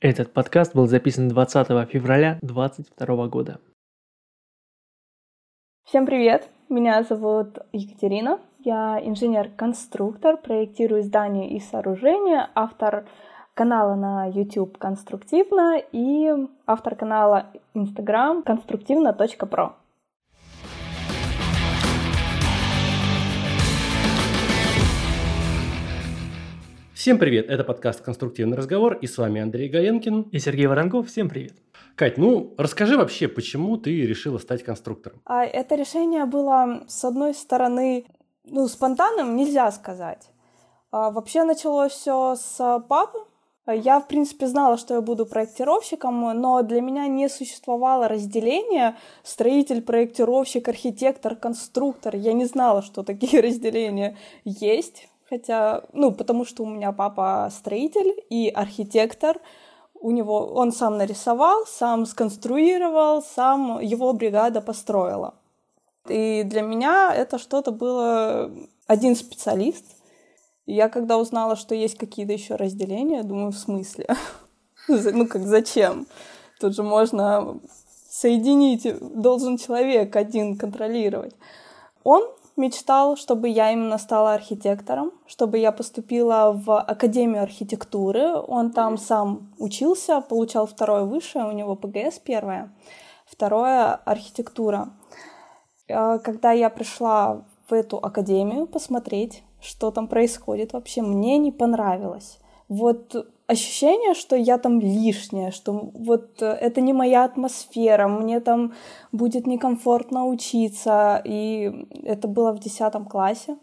Этот подкаст был записан 20 февраля 2022 года. Всем привет! Меня зовут Екатерина. Я инженер-конструктор, проектирую здания и сооружения, автор канала на YouTube «Конструктивно» и автор канала Instagram «Конструктивно.про». Всем привет, это подкаст «Конструктивный разговор» и с вами Андрей Галенкин. И Сергей Воронков, всем привет. Кать, ну расскажи вообще, почему ты решила стать конструктором? А это решение было, с одной стороны, ну, спонтанным, нельзя сказать. А, вообще началось все с папы. Я, в принципе, знала, что я буду проектировщиком, но для меня не существовало разделения строитель, проектировщик, архитектор, конструктор. Я не знала, что такие разделения есть хотя, ну, потому что у меня папа строитель и архитектор, у него, он сам нарисовал, сам сконструировал, сам его бригада построила. И для меня это что-то было один специалист. Я когда узнала, что есть какие-то еще разделения, думаю, в смысле? Ну, как зачем? Тут же можно соединить, должен человек один контролировать. Он мечтал, чтобы я именно стала архитектором, чтобы я поступила в Академию архитектуры. Он там сам учился, получал второе высшее, у него ПГС первое, второе архитектура. Э, когда я пришла в эту академию посмотреть, что там происходит вообще, мне не понравилось. Вот ощущение, что я там лишняя, что вот э, это не моя атмосфера, мне там будет некомфортно учиться, и это было в десятом классе.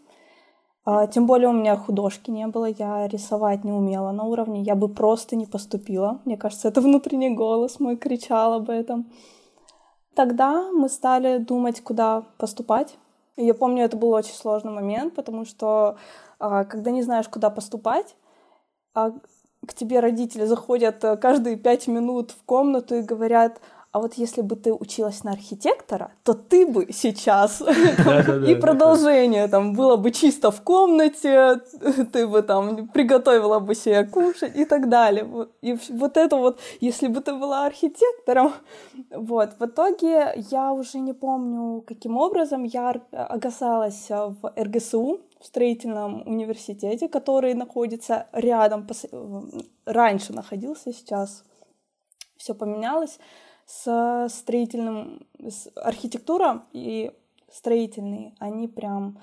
А, тем более у меня художки не было, я рисовать не умела на уровне, я бы просто не поступила. Мне кажется, это внутренний голос мой кричал об этом. Тогда мы стали думать, куда поступать. Я помню, это был очень сложный момент, потому что а, когда не знаешь, куда поступать, а к тебе родители заходят э, каждые пять минут в комнату и говорят, а вот если бы ты училась на архитектора, то ты бы сейчас и продолжение там было бы чисто в комнате, ты бы там приготовила бы себе кушать и так далее. И вот это вот, если бы ты была архитектором, вот. В итоге я уже не помню, каким образом я оказалась в РГСУ, в строительном университете, который находится рядом, раньше находился, сейчас все поменялось с строительным, с архитектура и строительный, они прям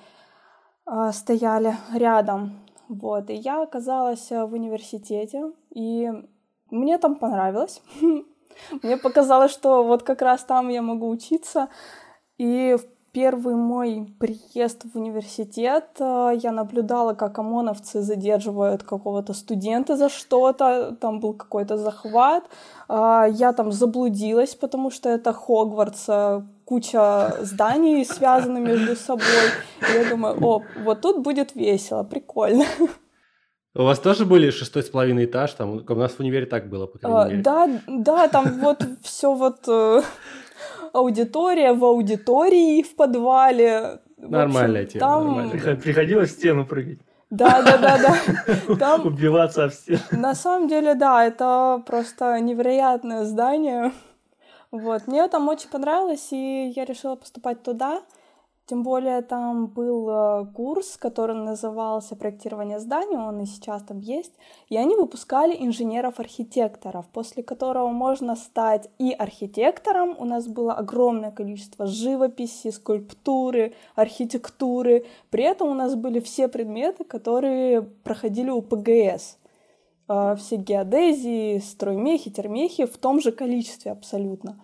э, стояли рядом. Вот, и я оказалась в университете, и мне там понравилось. Мне показалось, что вот как раз там я могу учиться. И в первый мой приезд в университет э, я наблюдала, как ОМОНовцы задерживают какого-то студента за что-то, там был какой-то захват. Э, я там заблудилась, потому что это Хогвартс, куча зданий связаны между собой. И я думаю, о, вот тут будет весело, прикольно. У вас тоже были шестой с половиной этаж, там у нас в универе так было, по крайней мере. Да, да, там вот все вот аудитория в аудитории в подвале. Нормальная тема. Там... Нормальная. Приходилось в стену прыгать. Да, да, да, да. Там... Убиваться об стену. На самом деле, да, это просто невероятное здание. Вот. Мне там очень понравилось, и я решила поступать туда. Тем более там был э, курс, который назывался «Проектирование зданий», он и сейчас там есть, и они выпускали инженеров-архитекторов, после которого можно стать и архитектором. У нас было огромное количество живописи, скульптуры, архитектуры. При этом у нас были все предметы, которые проходили у ПГС. Э, все геодезии, строймехи, термехи в том же количестве абсолютно.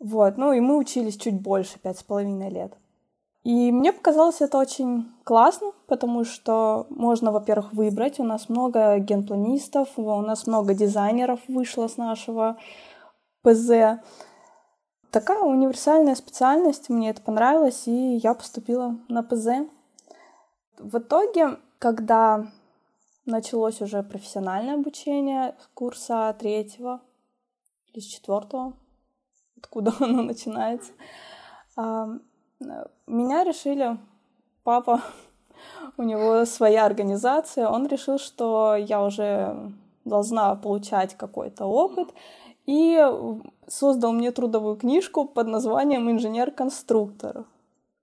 Вот, ну и мы учились чуть больше, пять с половиной лет. И мне показалось это очень классно, потому что можно, во-первых, выбрать. У нас много генпланистов, у нас много дизайнеров вышло с нашего ПЗ. Такая универсальная специальность, мне это понравилось, и я поступила на ПЗ. В итоге, когда началось уже профессиональное обучение с курса третьего или с четвертого, откуда оно начинается, меня решили, папа, у него своя организация, он решил, что я уже должна получать какой-то опыт, и создал мне трудовую книжку под названием «Инженер-конструктор».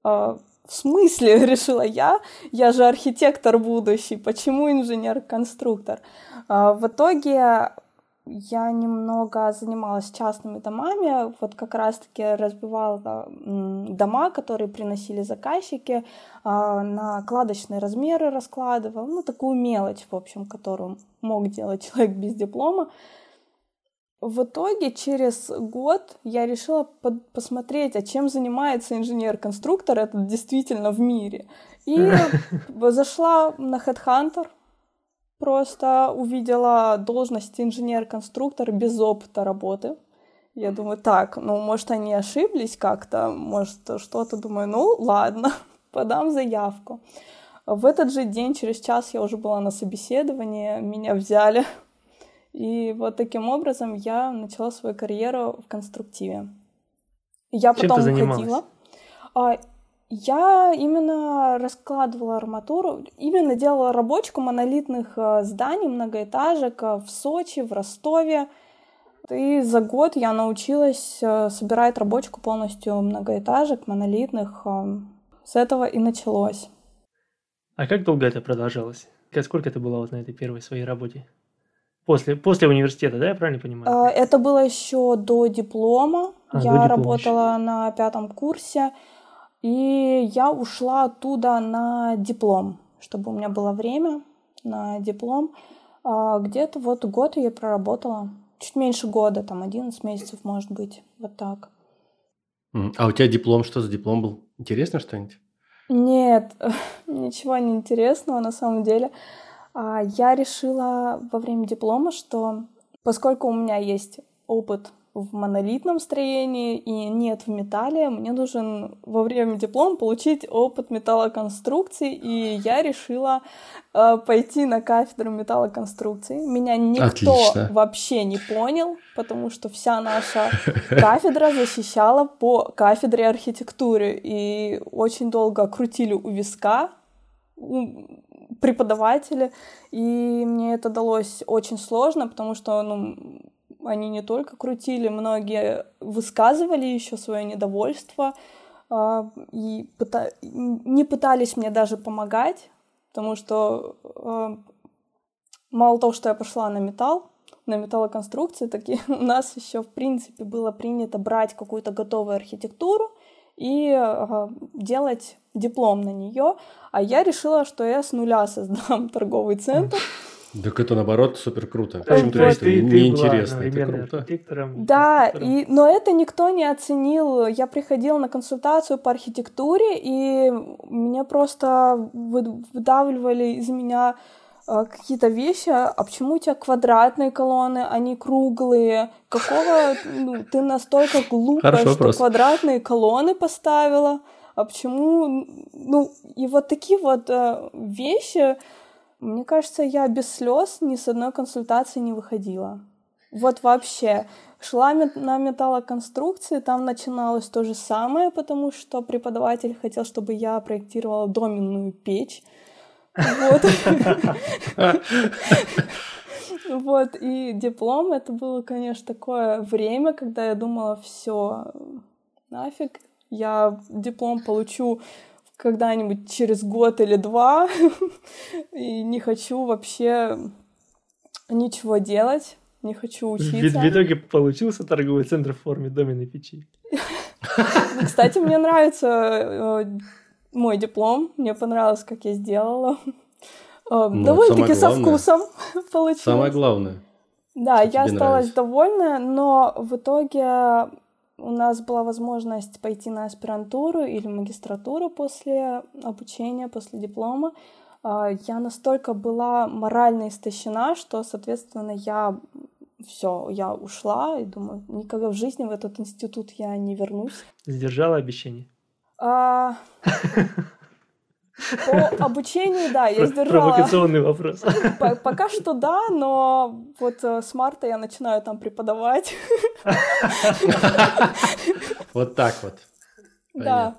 А, в смысле, решила я, я же архитектор будущий, почему инженер-конструктор? А, в итоге я немного занималась частными домами, вот как раз-таки разбивала дома, которые приносили заказчики, а, на кладочные размеры раскладывала, ну, такую мелочь, в общем, которую мог делать человек без диплома. В итоге через год я решила посмотреть, а чем занимается инженер-конструктор этот действительно в мире. И зашла на Headhunter, просто увидела должность инженер-конструктор без опыта работы. Я думаю, так, ну, может, они ошиблись как-то, может, что-то. Думаю, ну, ладно, подам заявку. В этот же день, через час, я уже была на собеседовании, меня взяли. И вот таким образом я начала свою карьеру в конструктиве. Я Чем потом ты уходила. Я именно раскладывала арматуру, именно делала рабочку монолитных э, зданий, многоэтажек э, в Сочи, в Ростове. И за год я научилась э, собирать рабочку полностью многоэтажек, монолитных. С этого и началось. А как долго это продолжалось? Сколько ты была вот на этой первой своей работе? После, после университета, да, я правильно понимаю? Это было еще до диплома. А, я до диплома работала еще. на пятом курсе. И я ушла оттуда на диплом, чтобы у меня было время на диплом. А, где-то вот год я проработала. Чуть меньше года, там 11 месяцев, может быть, вот так. А у тебя диплом, что за диплом был? Интересно что-нибудь? Нет, ничего не интересного на самом деле. А, я решила во время диплома, что поскольку у меня есть опыт в монолитном строении и нет в металле. Мне нужен во время диплома получить опыт металлоконструкций, и я решила э, пойти на кафедру металлоконструкций. Меня никто Отлично. вообще не понял, потому что вся наша кафедра защищала по кафедре архитектуры, и очень долго крутили у виска преподаватели, и мне это далось очень сложно, потому что ну, они не только крутили, многие высказывали еще свое недовольство э, и пыта... не пытались мне даже помогать, потому что э, мало того, что я пошла на металл, на металлоконструкции, так и у нас еще в принципе было принято брать какую-то готовую архитектуру и э, делать диплом на нее, а я решила, что я с нуля создам торговый центр. Так это наоборот супер круто. Почему-то это неинтересно, это круто. Да, и, но это никто не оценил. Я приходила на консультацию по архитектуре, и меня просто выдавливали из меня а, какие-то вещи, а почему у тебя квадратные колонны, а не круглые? Какого ну, ты настолько глупая, что вопрос. квадратные колонны поставила? А почему? Ну, и вот такие вот э, вещи, мне кажется, я без слез ни с одной консультации не выходила. Вот вообще. Шла на металлоконструкции, там начиналось то же самое, потому что преподаватель хотел, чтобы я проектировала доменную печь. Вот. Вот, и диплом это было, конечно, такое время, когда я думала, все, нафиг, я диплом получу когда-нибудь через год или два, и не хочу вообще ничего делать, не хочу учиться. В, в итоге получился торговый центр в форме доменной печи. Кстати, мне нравится э, мой диплом, мне понравилось, как я сделала. Э, ну, довольно-таки со вкусом получилось. Самое главное. Да, я осталась довольна, но в итоге у нас была возможность пойти на аспирантуру или магистратуру после обучения, после диплома. А, я настолько была морально истощена, что, соответственно, я все, я ушла и думаю, никогда в жизни в этот институт я не вернусь. Сдержала обещание? А... По обучению, да, я сдержала. Провокационный вопрос. Пока что да, но вот э, с марта я начинаю там преподавать. Вот так вот. Да.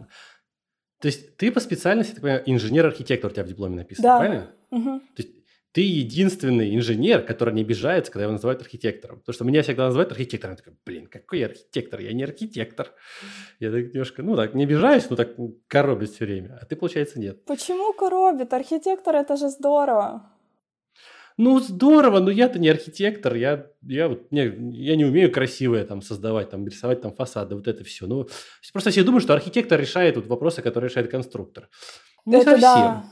То есть ты по специальности, так понимаю, инженер-архитектор у тебя в дипломе написано, правильно? То есть ты единственный инженер, который не обижается, когда его называют архитектором. Потому что меня всегда называют архитектором. Я такой, блин, какой я архитектор? Я не архитектор. Я так немножко, ну так, не обижаюсь, но так коробит все время. А ты, получается, нет. Почему коробит? Архитектор – это же здорово. Ну, здорово, но я-то не архитектор, я, я, вот, не, я не умею красивое там создавать, там, рисовать там фасады, вот это все. Ну, просто все думают, что архитектор решает вот вопросы, которые решает конструктор. Не это совсем. да.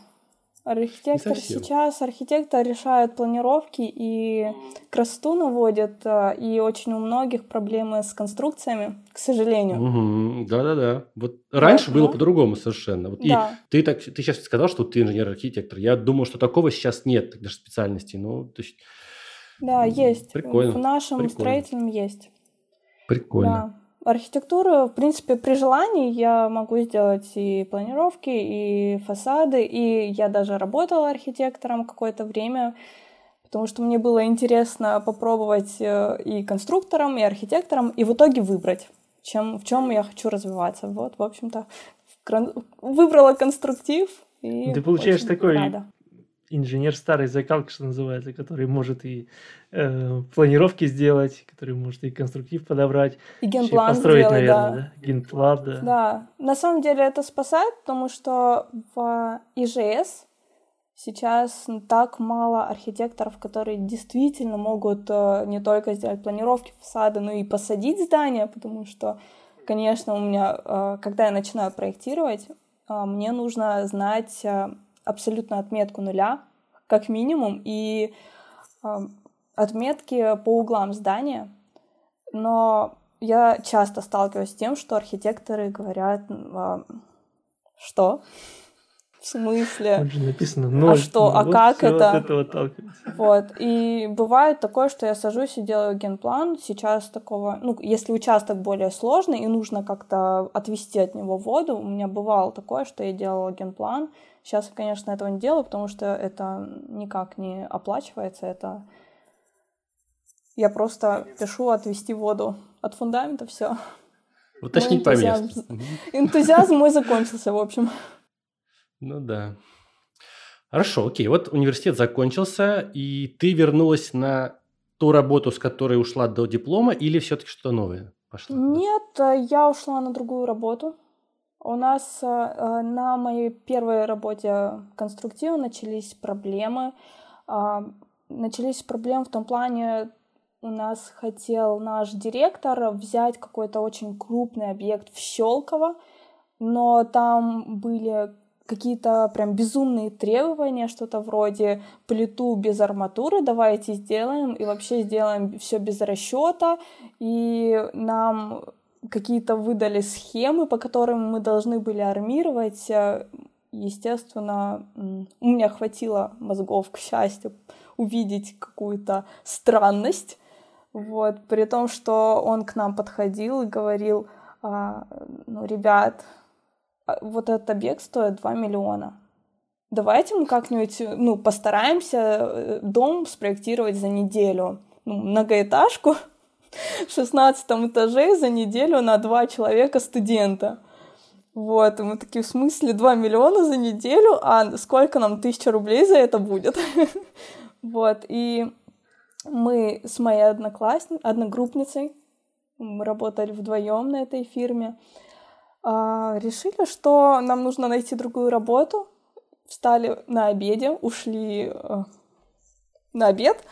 Архитектор сейчас, архитектор решает планировки и красоту наводит, э, и очень у многих проблемы с конструкциями, к сожалению. Угу, да-да-да. Вот раньше да, было ну, по-другому совершенно. Вот да. И ты, так, ты сейчас сказал, что ты инженер-архитектор. Я думаю, что такого сейчас нет, даже специальностей. Ну, то есть... Да, есть. Прикольно. В нашем Прикольно. строительном есть. Прикольно. Да. Архитектуру, в принципе, при желании я могу сделать и планировки, и фасады, и я даже работала архитектором какое-то время, потому что мне было интересно попробовать э, и конструктором, и архитектором, и в итоге выбрать, чем, в чем я хочу развиваться. Вот, в общем-то, выбрала конструктив. И Ты получаешь такой рада инженер старой закалки, что называется, который может и э, планировки сделать, который может и конструктив подобрать. И генплан построить, сделать, наверное, да. да. Генплан, да. Да, на самом деле это спасает, потому что в ИЖС сейчас так мало архитекторов, которые действительно могут э, не только сделать планировки фасада, но и посадить здание, потому что, конечно, у меня, э, когда я начинаю проектировать, э, мне нужно знать абсолютно отметку нуля, как минимум, и э, отметки по углам здания. Но я часто сталкиваюсь с тем, что архитекторы говорят, э, что? В смысле? Тут же написано ноль. А что? Ну, а вот как это? От этого вот. И бывает такое, что я сажусь и делаю генплан. Сейчас такого... Ну, если участок более сложный и нужно как-то отвести от него воду, у меня бывало такое, что я делала генплан. Сейчас я, конечно, этого не делаю, потому что это никак не оплачивается. Это я просто пишу отвести воду от фундамента, все. Уточнить по месту. Энтузиазм мой закончился, в общем. Ну да. Хорошо, окей. Вот университет закончился, и ты вернулась на ту работу, с которой ушла до диплома, или все-таки что-то новое пошло? Нет, я ушла на другую работу. У нас э, э, на моей первой работе конструктива начались проблемы. А, начались проблемы в том плане, у нас хотел наш директор взять какой-то очень крупный объект в Щелково, но там были какие-то прям безумные требования, что-то вроде плиту без арматуры давайте сделаем, и вообще сделаем все без расчета, и нам какие-то выдали схемы, по которым мы должны были армировать. Естественно, у меня хватило мозгов, к счастью, увидеть какую-то странность, вот, при том, что он к нам подходил и говорил, а, ну, ребят, а, вот этот объект стоит 2 миллиона. Давайте мы как-нибудь, ну, постараемся э, дом спроектировать за неделю. Ну, многоэтажку 16 этаже за неделю на два человека студента. Вот, и мы такие, в смысле, 2 миллиона за неделю, а сколько нам, тысяча рублей за это будет? Вот, и мы с моей одноклассницей, одногруппницей, мы работали вдвоем на этой фирме, а, решили, что нам нужно найти другую работу. Встали на обеде, ушли э, на обед,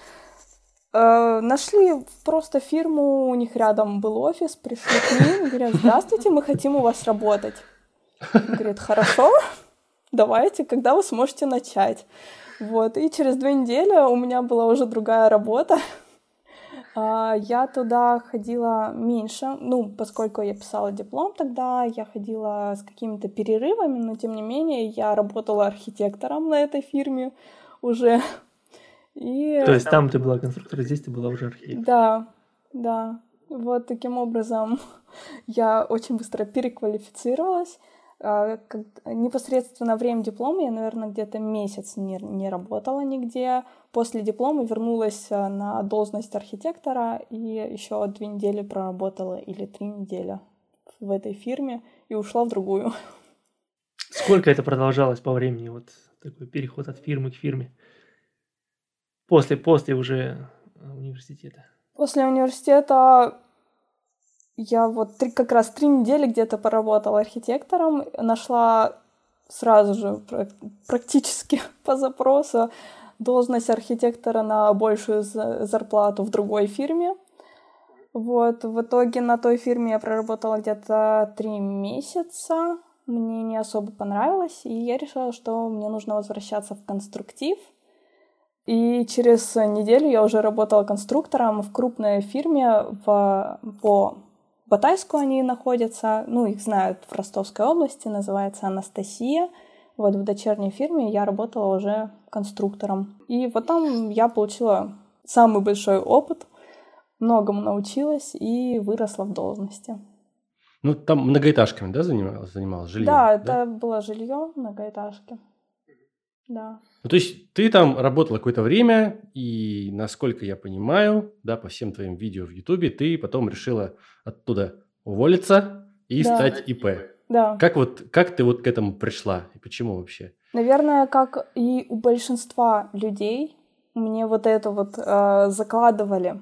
нашли просто фирму, у них рядом был офис, пришли к ним, говорят, здравствуйте, мы хотим у вас работать. Говорит, хорошо, давайте, когда вы сможете начать. Вот, и через две недели у меня была уже другая работа, а, я туда ходила меньше, ну, поскольку я писала диплом тогда, я ходила с какими-то перерывами, но тем не менее я работала архитектором на этой фирме уже. И... То есть там ты была конструктором, здесь ты была уже архитектором? Да, да. Вот таким образом я очень быстро переквалифицировалась. А, непосредственно время диплома я, наверное, где-то месяц не, не работала нигде. После диплома вернулась а, на должность архитектора и еще две недели проработала или три недели в этой фирме и ушла в другую. Сколько это продолжалось по времени, вот такой переход от фирмы к фирме? После, после уже университета? После университета я вот три, как раз три недели где-то поработала архитектором, нашла сразу же практически по запросу должность архитектора на большую зарплату в другой фирме. Вот, в итоге на той фирме я проработала где-то три месяца. Мне не особо понравилось, и я решила, что мне нужно возвращаться в конструктив. И через неделю я уже работала конструктором в крупной фирме в, по Батайску они находятся, ну, их знают в Ростовской области, называется Анастасия. Вот в дочерней фирме я работала уже конструктором. И вот там я получила самый большой опыт, многому научилась и выросла в должности. Ну, там многоэтажками, да, занималась, занималась жильем? Да, да, это было жилье многоэтажки. Да. Ну, то есть ты там работала какое-то время, и, насколько я понимаю, да, по всем твоим видео в Ютубе, ты потом решила оттуда уволиться и да. стать ИП. Да. Как вот, как ты вот к этому пришла и почему вообще? Наверное, как и у большинства людей, мне вот это вот э, закладывали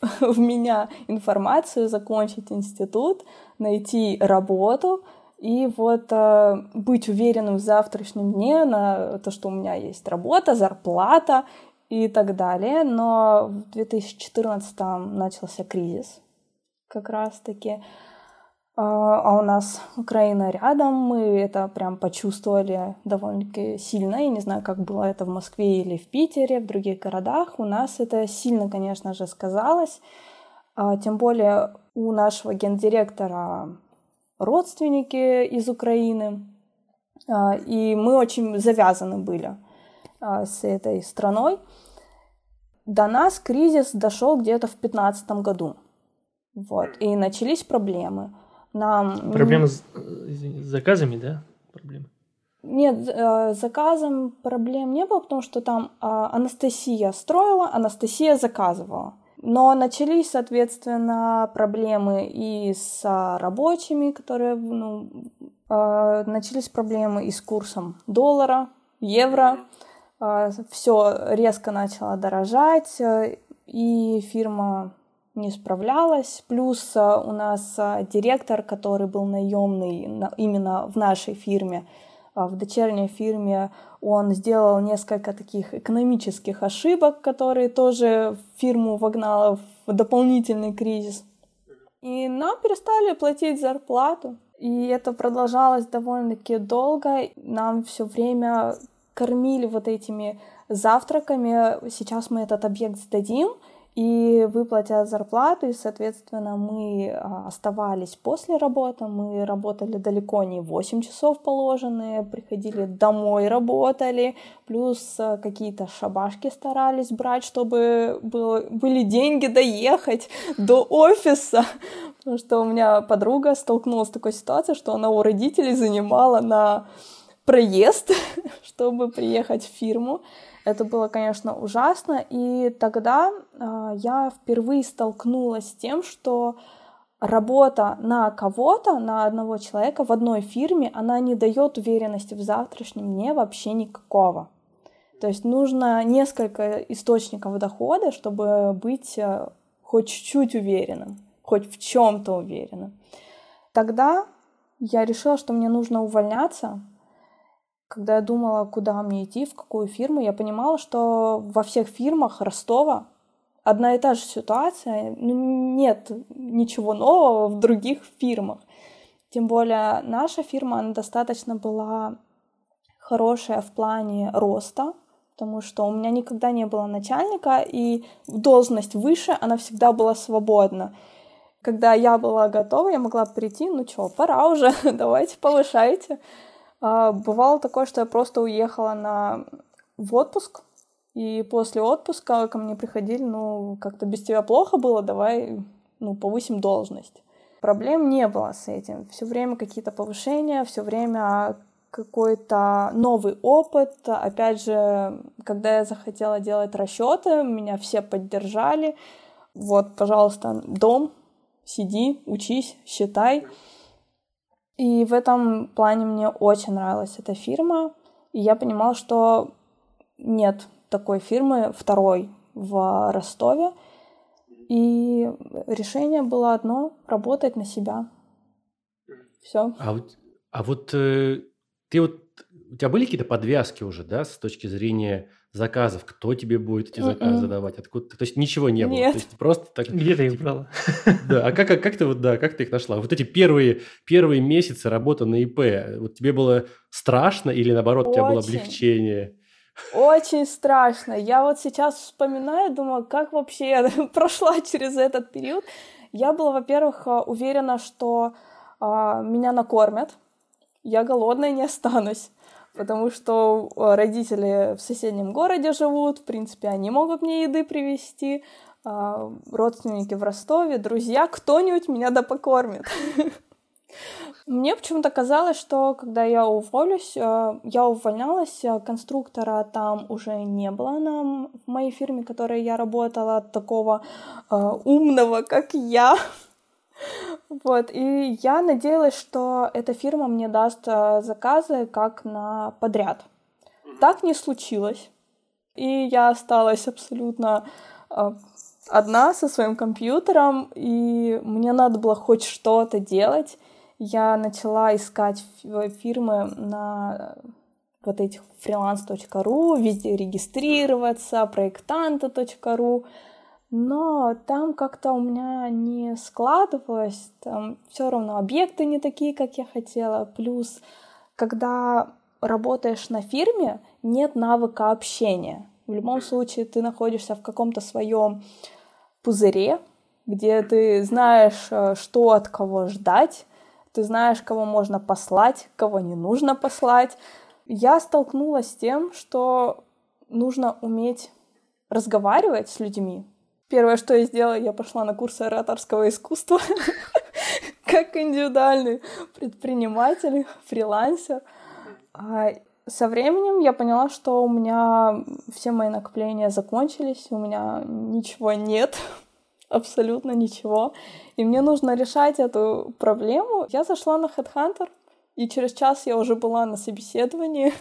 в меня информацию, закончить институт, найти работу и вот э, быть уверенным в завтрашнем дне на то, что у меня есть работа, зарплата и так далее. Но в 2014 начался кризис как раз-таки. А, а у нас Украина рядом, мы это прям почувствовали довольно-таки сильно. Я не знаю, как было это в Москве или в Питере, в других городах. У нас это сильно, конечно же, сказалось. А, тем более у нашего гендиректора родственники из Украины. А, и мы очень завязаны были с этой страной. До нас кризис дошел где-то в 2015 году. Вот. И начались проблемы. Нам... Проблемы с, с заказами, да? Проблемы? Нет, с заказом проблем не было, потому что там а, Анастасия строила, Анастасия заказывала. Но начались, соответственно, проблемы и с рабочими, которые, ну, а, начались проблемы и с курсом доллара, евро. А, Все резко начало дорожать, и фирма не справлялась. Плюс а, у нас а, директор, который был наемный именно в нашей фирме, а, в дочерней фирме, он сделал несколько таких экономических ошибок, которые тоже фирму вогнало в дополнительный кризис. И нам перестали платить зарплату. И это продолжалось довольно-таки долго. Нам все время кормили вот этими завтраками. Сейчас мы этот объект сдадим, и выплатят зарплату, и, соответственно, мы а, оставались после работы, мы работали далеко не 8 часов положенные, приходили домой, работали, плюс а, какие-то шабашки старались брать, чтобы было, были деньги доехать до офиса, потому что у меня подруга столкнулась с такой ситуацией, что она у родителей занимала на проезд, чтобы приехать в фирму. Это было, конечно, ужасно. И тогда э, я впервые столкнулась с тем, что работа на кого-то, на одного человека в одной фирме, она не дает уверенности в завтрашнем дне вообще никакого. То есть нужно несколько источников дохода, чтобы быть э, хоть чуть-чуть уверенным, хоть в чем-то уверенным. Тогда я решила, что мне нужно увольняться, когда я думала, куда мне идти, в какую фирму, я понимала, что во всех фирмах Ростова одна и та же ситуация, ну, нет ничего нового в других фирмах. Тем более наша фирма, она достаточно была хорошая в плане роста, потому что у меня никогда не было начальника, и должность выше, она всегда была свободна. Когда я была готова, я могла прийти, ну что, пора уже, давайте повышайте. А, бывало такое, что я просто уехала на... в отпуск, и после отпуска ко мне приходили, ну, как-то без тебя плохо было, давай, ну, повысим должность. Проблем не было с этим. Все время какие-то повышения, все время какой-то новый опыт. Опять же, когда я захотела делать расчеты, меня все поддержали. Вот, пожалуйста, дом, сиди, учись, считай. И в этом плане мне очень нравилась эта фирма. И я понимала, что нет, такой фирмы, второй в Ростове. И решение было одно — работать на себя. Все. А а вот э, ты вот у тебя были какие-то подвязки уже, да, с точки зрения заказов, кто тебе будет эти заказы давать, откуда, то есть ничего не было, Нет. то есть просто так. Где ты их брала? Да, а как, как, как ты вот, да, как ты их нашла? Вот эти первые, первые месяцы работы на ИП, вот тебе было страшно или наоборот у тебя было Очень. облегчение? Очень страшно. Я вот сейчас вспоминаю, думаю, как вообще я прошла через этот период. Я была, во-первых, э, уверена, что а, меня накормят. Я голодной не останусь. Потому что э, родители в соседнем городе живут, в принципе, они могут мне еды привезти, а, родственники в Ростове, друзья, кто-нибудь меня да покормит. Мне почему-то казалось, что когда я уволюсь, э, я увольнялась, э, конструктора там уже не было на моей фирме, в которой я работала, такого умного, как я. Вот, и я надеялась, что эта фирма мне даст э, заказы как на подряд. Так не случилось. И я осталась абсолютно э, одна со своим компьютером, и мне надо было хоть что-то делать. Я начала искать фи- фирмы на э, вот этих freelance.ru, везде регистрироваться, проектанта.ру, но там как-то у меня не складывалось, там все равно объекты не такие, как я хотела, плюс когда работаешь на фирме, нет навыка общения. В любом случае ты находишься в каком-то своем пузыре, где ты знаешь, э, что от кого ждать, ты знаешь, кого можно послать, кого не нужно послать. Я столкнулась с тем, что нужно уметь разговаривать с людьми. Первое, что я сделала, я пошла на курсы ораторского искусства как индивидуальный предприниматель, фрилансер. А со временем я поняла, что у меня все мои накопления закончились, у меня ничего нет, абсолютно ничего. И мне нужно решать эту проблему. Я зашла на Headhunter, и через час я уже была на собеседовании,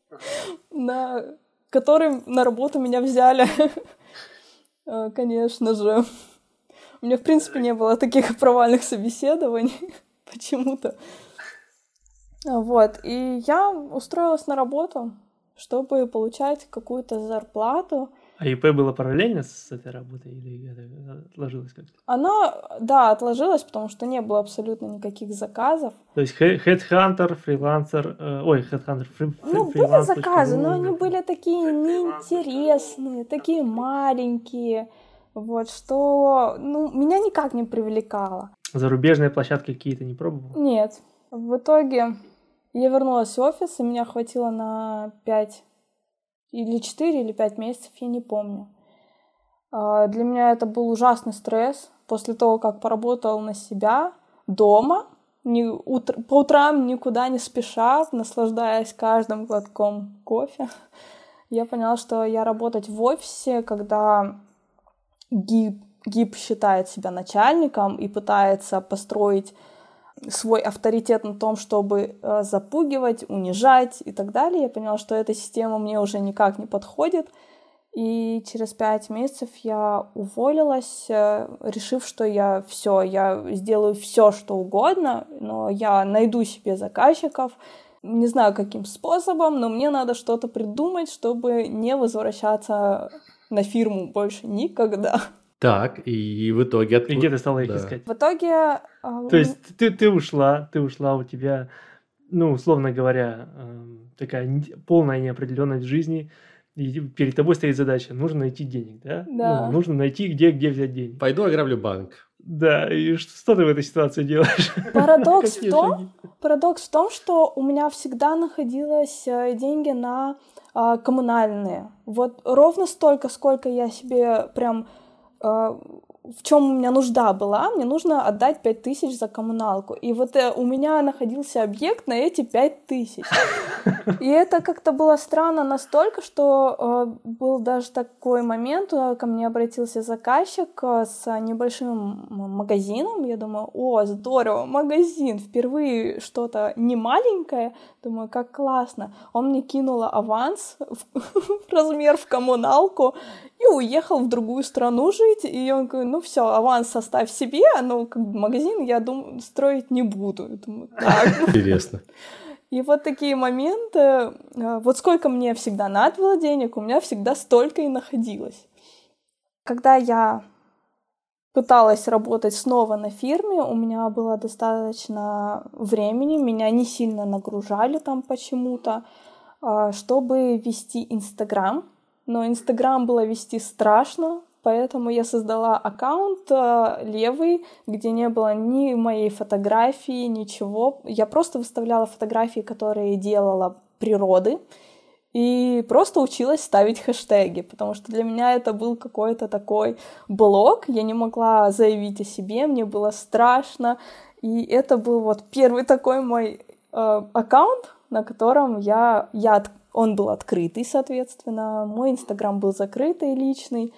на который на работу меня взяли. Э, Конечно же. У меня, в принципе, не было таких провальных собеседований почему-то. А, Вот, и я устроилась на работу, чтобы получать какую-то зарплату. А ИП было параллельно с этой работой или это отложилось как-то? Она, да, отложилась, потому что не было абсолютно никаких заказов. То есть Headhunter, фрилансер, э, ой, Headhunter, фри, Ну, были заказы, но они были такие неинтересные, такие маленькие, вот, что, ну, меня никак не привлекало. Зарубежные площадки какие-то не пробовал? Нет. В итоге я вернулась в офис, и меня хватило на 5 или 4 или 5 месяцев, я не помню. А, Для меня это был ужасный стресс. После того, как поработал на себя дома, не, утр- по утрам никуда не спеша, наслаждаясь каждым глотком кофе, я поняла, что я работать в офисе, когда ГИП, ГИП считает себя начальником и пытается построить свой авторитет на том, чтобы э, запугивать, унижать и так далее. Я поняла, что эта система мне уже никак не подходит. И через пять месяцев я уволилась, э, решив, что я все, я сделаю все, что угодно, но я найду себе заказчиков, не знаю каким способом, но мне надо что-то придумать, чтобы не возвращаться на фирму больше никогда. Так, и в итоге... И где ты стала их Да. искать? В итоге... э, То есть ты, ты ушла, ты ушла, у тебя, ну, условно говоря, эм, такая полная неопределенность в жизни, и перед тобой стоит задача, нужно найти денег, да? Да. Ну, нужно найти, где, где взять денег. Пойду ограблю банк. Да, и что, что ты в этой ситуации делаешь? Парадокс в том? Парадокс в том, что у меня всегда находилось э, деньги на а, коммунальные. Вот ровно столько, сколько я себе прям а, в чем у меня нужда была, мне нужно отдать 5 тысяч за коммуналку. И вот э, у меня находился объект на эти 5 тысяч. И это как-то было странно настолько, что э, был даже такой момент, э, ко мне обратился заказчик с небольшим магазином. Я думаю, о, здорово, магазин, впервые что-то не маленькое. Думаю, как классно. Он мне кинул аванс в размер в коммуналку и уехал в другую страну жить. И он говорит, ну все, аванс оставь себе, но как бы магазин я думаю, строить не буду. Я думаю, так. Интересно. И вот такие моменты, э, вот сколько мне всегда надо было денег, у меня всегда столько и находилось. Когда я пыталась работать снова на фирме, у меня было достаточно времени, меня не сильно нагружали там почему-то, а, чтобы вести Инстаграм. Но Инстаграм было вести страшно, поэтому я создала аккаунт э, левый, где не было ни моей фотографии, ничего. Я просто выставляла фотографии, которые делала природы, и просто училась ставить хэштеги, потому что для меня это был какой-то такой блог, я не могла заявить о себе, мне было страшно, и это был вот первый такой мой э, аккаунт, на котором я, я, он был открытый, соответственно, мой инстаграм был закрытый личный,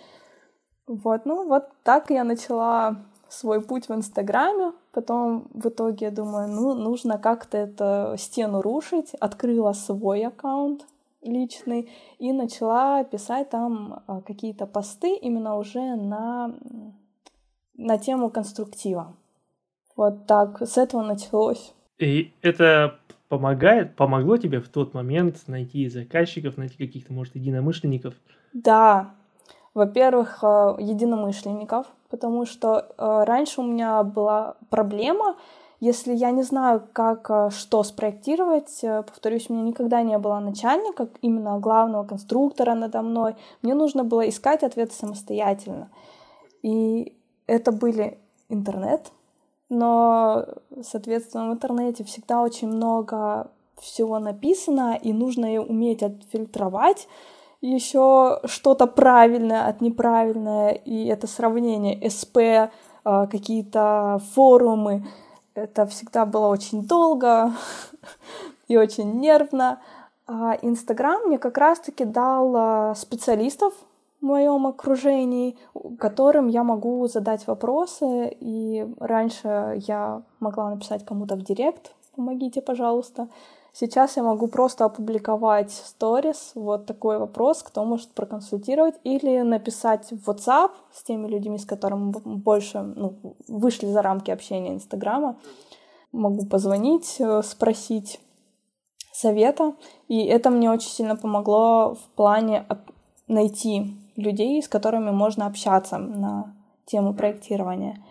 вот, ну вот так я начала свой путь в Инстаграме. Потом в итоге я думаю, ну, нужно как-то эту стену рушить. Открыла свой аккаунт личный и начала писать там а, какие-то посты именно уже на, на тему конструктива. Вот так, с этого началось. И это помогает, помогло тебе в тот момент найти заказчиков, найти каких-то, может, единомышленников? Да, во-первых, э, единомышленников, потому что э, раньше у меня была проблема, если я не знаю, как э, что спроектировать, повторюсь, у меня никогда не было начальника, именно главного конструктора надо мной, мне нужно было искать ответы самостоятельно. И это были интернет, но, соответственно, в интернете всегда очень много всего написано, и нужно уметь отфильтровать, еще что-то правильное от неправильное, и это сравнение СП, а, какие-то форумы. Это всегда было очень долго и очень нервно. А Инстаграм мне как раз-таки дал а, специалистов в моем окружении, которым я могу задать вопросы. И раньше я могла написать кому-то в директ, помогите, пожалуйста. Сейчас я могу просто опубликовать сторис, вот такой вопрос, кто может проконсультировать, или написать в WhatsApp с теми людьми, с которыми больше ну, вышли за рамки общения Инстаграма. Могу позвонить, э, спросить совета. И это мне очень сильно помогло в плане найти людей, с которыми можно общаться на тему проектирования.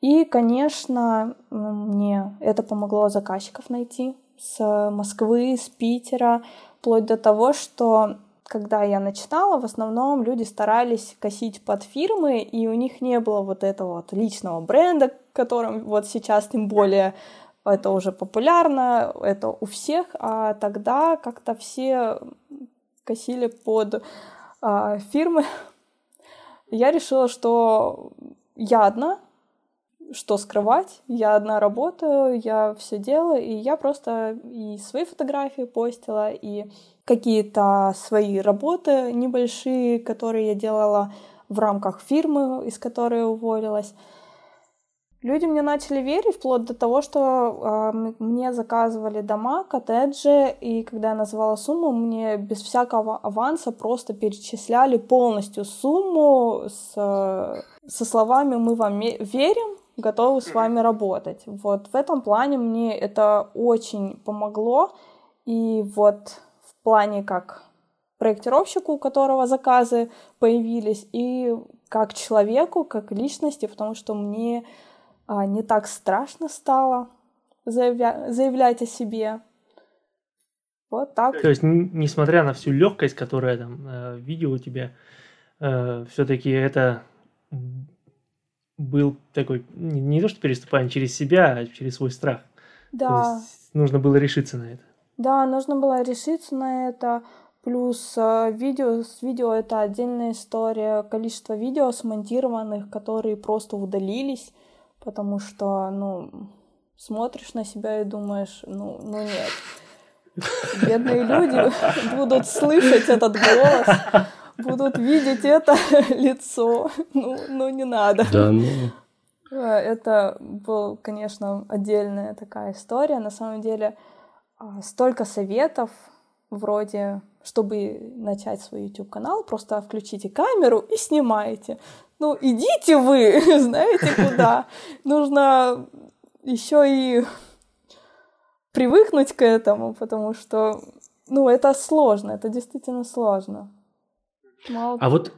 И, конечно, мне это помогло заказчиков найти, с Москвы, с Питера, вплоть до того, что когда я начинала, в основном люди старались косить под фирмы, и у них не было вот этого вот личного бренда, которым вот сейчас тем более это уже популярно, это у всех, а тогда как-то все косили под а, фирмы. Я решила, что я одна, что скрывать. Я одна работаю, я все делаю, и я просто и свои фотографии постила, и какие-то свои работы небольшие, которые я делала в рамках фирмы, из которой уволилась. Люди мне начали верить вплоть до того, что э, мне заказывали дома, коттеджи, и когда я называла сумму, мне без всякого аванса просто перечисляли полностью сумму с, со словами «мы вам верим», готовы с вами работать. Вот в этом плане мне это очень помогло. И вот в плане как проектировщику, у которого заказы появились, и как человеку, как личности, потому что мне а, не так страшно стало заявля- заявлять о себе. Вот так. То есть, несмотря на всю легкость, которая там э, видео у тебя, э, все-таки это был такой, не, не то что переступаем через себя, а через свой страх. Да. То есть нужно было решиться на это. Да, нужно было решиться на это. Плюс э, видео, с видео это отдельная история. Количество видео смонтированных, которые просто удалились, потому что, ну, смотришь на себя и думаешь, ну, ну нет. Бедные люди будут слышать этот голос, будут видеть это лицо. Ну, ну не надо. Да, ну. Э, это был, конечно, отдельная такая история. На самом деле, а, столько советов вроде чтобы начать свой YouTube-канал, просто включите камеру и снимаете. Ну, идите вы, знаете куда. Нужно еще и привыкнуть к этому, потому что, ну, это сложно, это действительно сложно. Мало... А вот,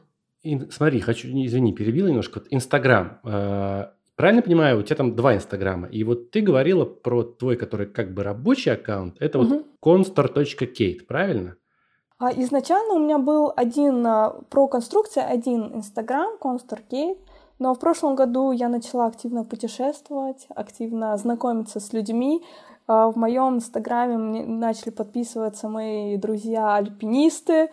смотри, хочу, извини, перебил немножко. Инстаграм. Э, правильно понимаю, у тебя там два Инстаграма. И вот ты говорила про твой, который как бы рабочий аккаунт. Это угу. вот constor.kate, правильно? А изначально у меня был один а, про конструкция, один Инстаграм, ConstorKate, но в прошлом году я начала активно путешествовать, активно знакомиться с людьми. А, в моем Инстаграме начали подписываться мои друзья-альпинисты,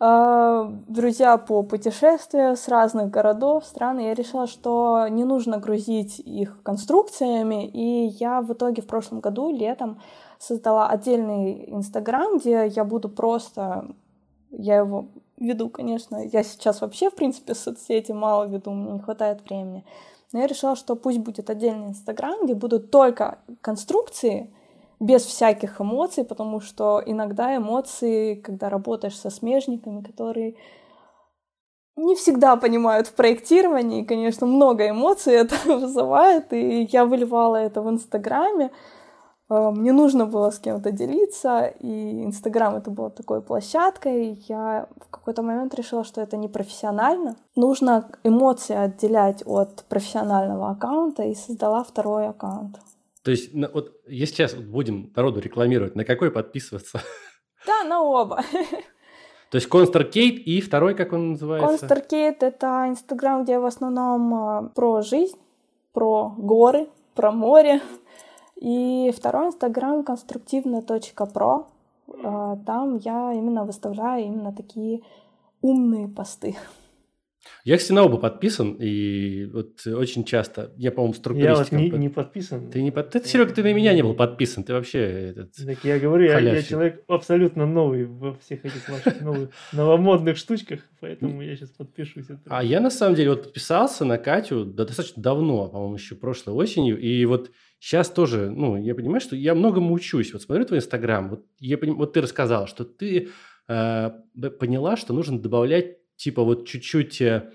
друзья по путешествию с разных городов, стран. Я решила, что не нужно грузить их конструкциями, и я в итоге в прошлом году летом создала отдельный Инстаграм, где я буду просто... Я его веду, конечно. Я сейчас вообще, в принципе, соцсети мало веду, мне не хватает времени. Но я решила, что пусть будет отдельный Инстаграм, где будут только конструкции, без всяких эмоций, потому что иногда эмоции, когда работаешь со смежниками, которые не всегда понимают в проектировании, конечно, много эмоций это вызывает, и я выливала это в Инстаграме, Э, мне нужно было с кем-то делиться, и Инстаграм это была такой площадкой. Я в какой-то момент решила, что это не профессионально. Нужно эмоции отделять от профессионального аккаунта и создала второй аккаунт. То есть, вот если сейчас будем народу рекламировать, на какой подписываться? Да, на оба. То есть Констер Кейт и второй, как он называется? Констер Кейт — это Инстаграм, где в основном э, про жизнь, про горы, про море, и второй инстаграм конструктивно.про. А, там я именно выставляю именно такие умные посты. Я, кстати, на оба подписан, и вот очень часто, я, по-моему, структуристиком... Я вот не, не подписан. Ты не под... Ты, Серега, ты на меня не был подписан, ты вообще этот... Так я говорю, я, я человек абсолютно новый во всех этих ваших новых новомодных штучках, поэтому я сейчас подпишусь. А я, на самом деле, вот подписался на Катю достаточно давно, по-моему, еще прошлой осенью, и вот Сейчас тоже, ну, я понимаю, что я многому учусь. Вот смотрю твой Инстаграм, вот, я, вот ты рассказал, что ты э, поняла, что нужно добавлять типа вот чуть-чуть, э,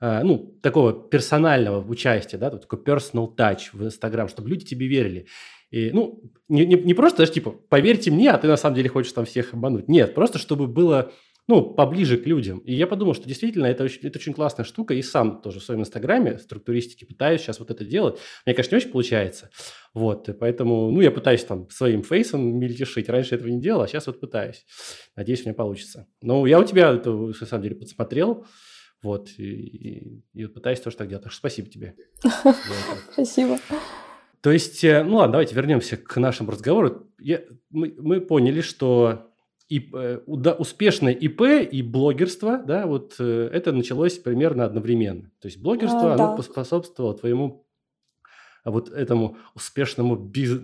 э, ну, такого персонального участия, да, такой personal touch в Инстаграм, чтобы люди тебе верили. И, ну, не, не, не просто даже типа, поверьте мне, а ты на самом деле хочешь там всех обмануть. Нет, просто чтобы было ну, поближе к людям. И я подумал, что действительно это очень, это очень классная штука, и сам тоже в своем инстаграме структуристики пытаюсь сейчас вот это делать. Мне, конечно, не очень получается, вот, и поэтому, ну, я пытаюсь там своим фейсом мельтешить. Раньше этого не делал, а сейчас вот пытаюсь. Надеюсь, у меня получится. Но я у тебя это, на самом деле, подсмотрел, вот, и, и, и вот пытаюсь тоже так делать. Так что спасибо тебе. Спасибо. То есть, э, ну ладно, давайте вернемся к нашему разговору. Я, мы, мы поняли, что и, э, успешное ИП и блогерство, да, вот э, это началось примерно одновременно. То есть блогерство, а, оно да. поспособствовало твоему вот этому успешному биз,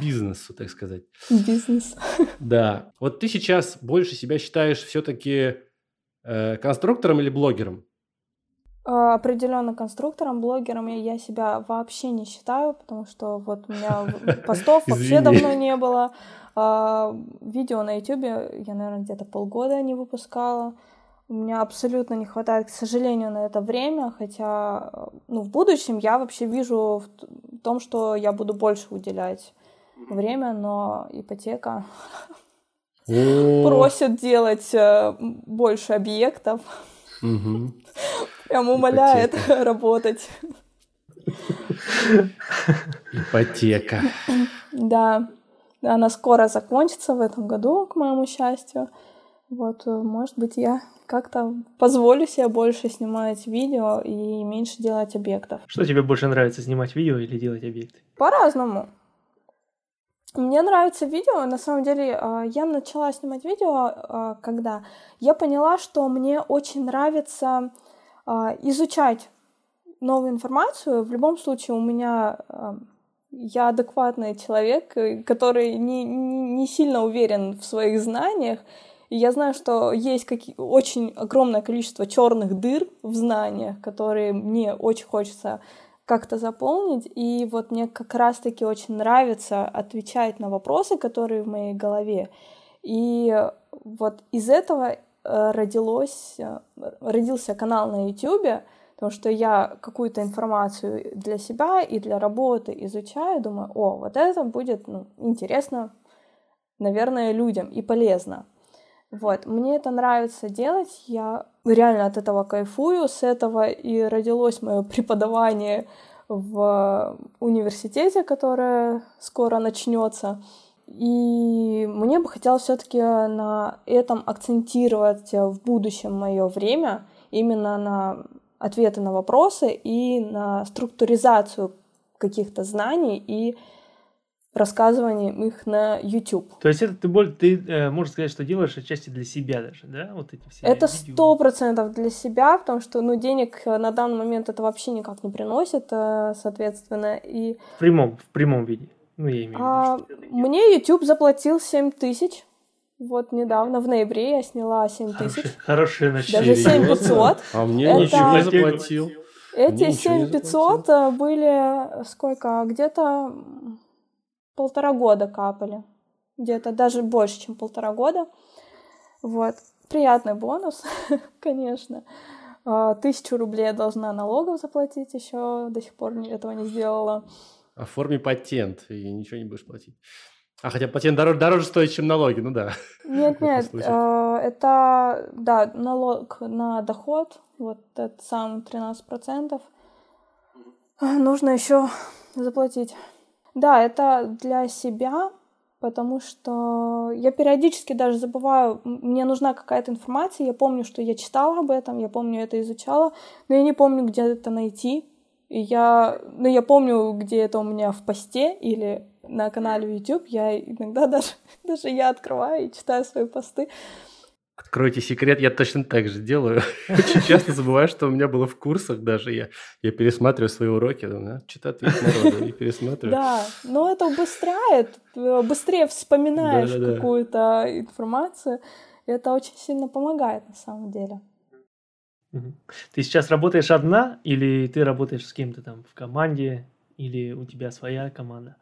бизнесу, так сказать. Бизнес. Да. Вот ты сейчас больше себя считаешь все-таки э, конструктором или блогером? А, определенно конструктором, блогером я себя вообще не считаю, потому что вот у меня постов вообще давно не было. А, видео на YouTube я, наверное, где-то полгода не выпускала. У меня абсолютно не хватает, к сожалению, на это время, хотя ну, в будущем я вообще вижу в том, что я буду больше уделять время, но ипотека просит делать э, больше объектов. Прям умоляет работать. Ипотека. Да. Она скоро закончится в этом году, к моему счастью. Вот, э, может быть, я как-то позволю себе больше снимать видео и меньше делать объектов. Что тебе больше нравится, снимать видео или делать объекты? По-разному. Мне нравится видео. На самом деле, а, я начала снимать видео, а, когда я поняла, что мне очень нравится изучать новую информацию. В любом случае, у меня я адекватный человек, э, который не, не сильно уверен в своих знаниях. И я знаю, что есть какие, очень огромное количество черных дыр в знаниях, которые мне очень хочется как-то заполнить. И вот мне как раз-таки очень нравится отвечать на вопросы, которые в моей голове. И вот из этого э, родилось, э, родился канал на YouTube, потому что я какую-то информацию для себя и для работы изучаю, думаю, о, вот это будет ну, интересно, наверное, людям и полезно. Вот, мне это нравится делать, я реально от этого кайфую, с этого и родилось мое преподавание в университете, которое скоро начнется. И мне бы хотелось все-таки на этом акцентировать в будущем мое время, именно на ответы на вопросы и на структуризацию каких-то знаний и рассказыванием их на YouTube. То есть это ты, более, ты э, можешь сказать, что делаешь отчасти для себя даже, да? Вот эти все это сто процентов для себя, потому что ну, денег на данный момент это вообще никак не приносит, э, соответственно. И... В прямом, в прямом виде. Ну, я имею в виду, а, Мне YouTube заплатил 7 тысяч. Вот недавно, в ноябре, я сняла 7 тысяч. Хорошее начало. Даже 7 500. А мне это... ничего не заплатил. Эти 7 500 э, были сколько? Где-то полтора года капали. Где-то даже больше, чем полтора года. Вот. Приятный бонус, конечно. А, тысячу рублей я должна налогов заплатить еще, до сих пор этого не сделала. Оформи патент, и ничего не будешь платить. А хотя патент дороже, дороже стоит, чем налоги, ну да. Нет, нет, э, это, да, налог на доход, вот этот сам 13%, нужно еще заплатить. Да, это для себя, потому что я периодически даже забываю, мне нужна какая-то информация, я помню, что я читала об этом, я помню это изучала, но я не помню, где это найти. И я, ну, я помню, где это у меня в посте или на канале YouTube, я иногда даже, даже я открываю и читаю свои посты. Откройте секрет, я точно так же делаю. Очень часто забываю, что у меня было в курсах даже. Я, я пересматриваю свои уроки, думаю, что-то ответ народу, и пересматриваю. Да, но это убыстряет, быстрее вспоминаешь какую-то информацию. И это очень сильно помогает на самом деле. Ты сейчас работаешь одна или ты работаешь с кем-то там в команде или у тебя своя команда?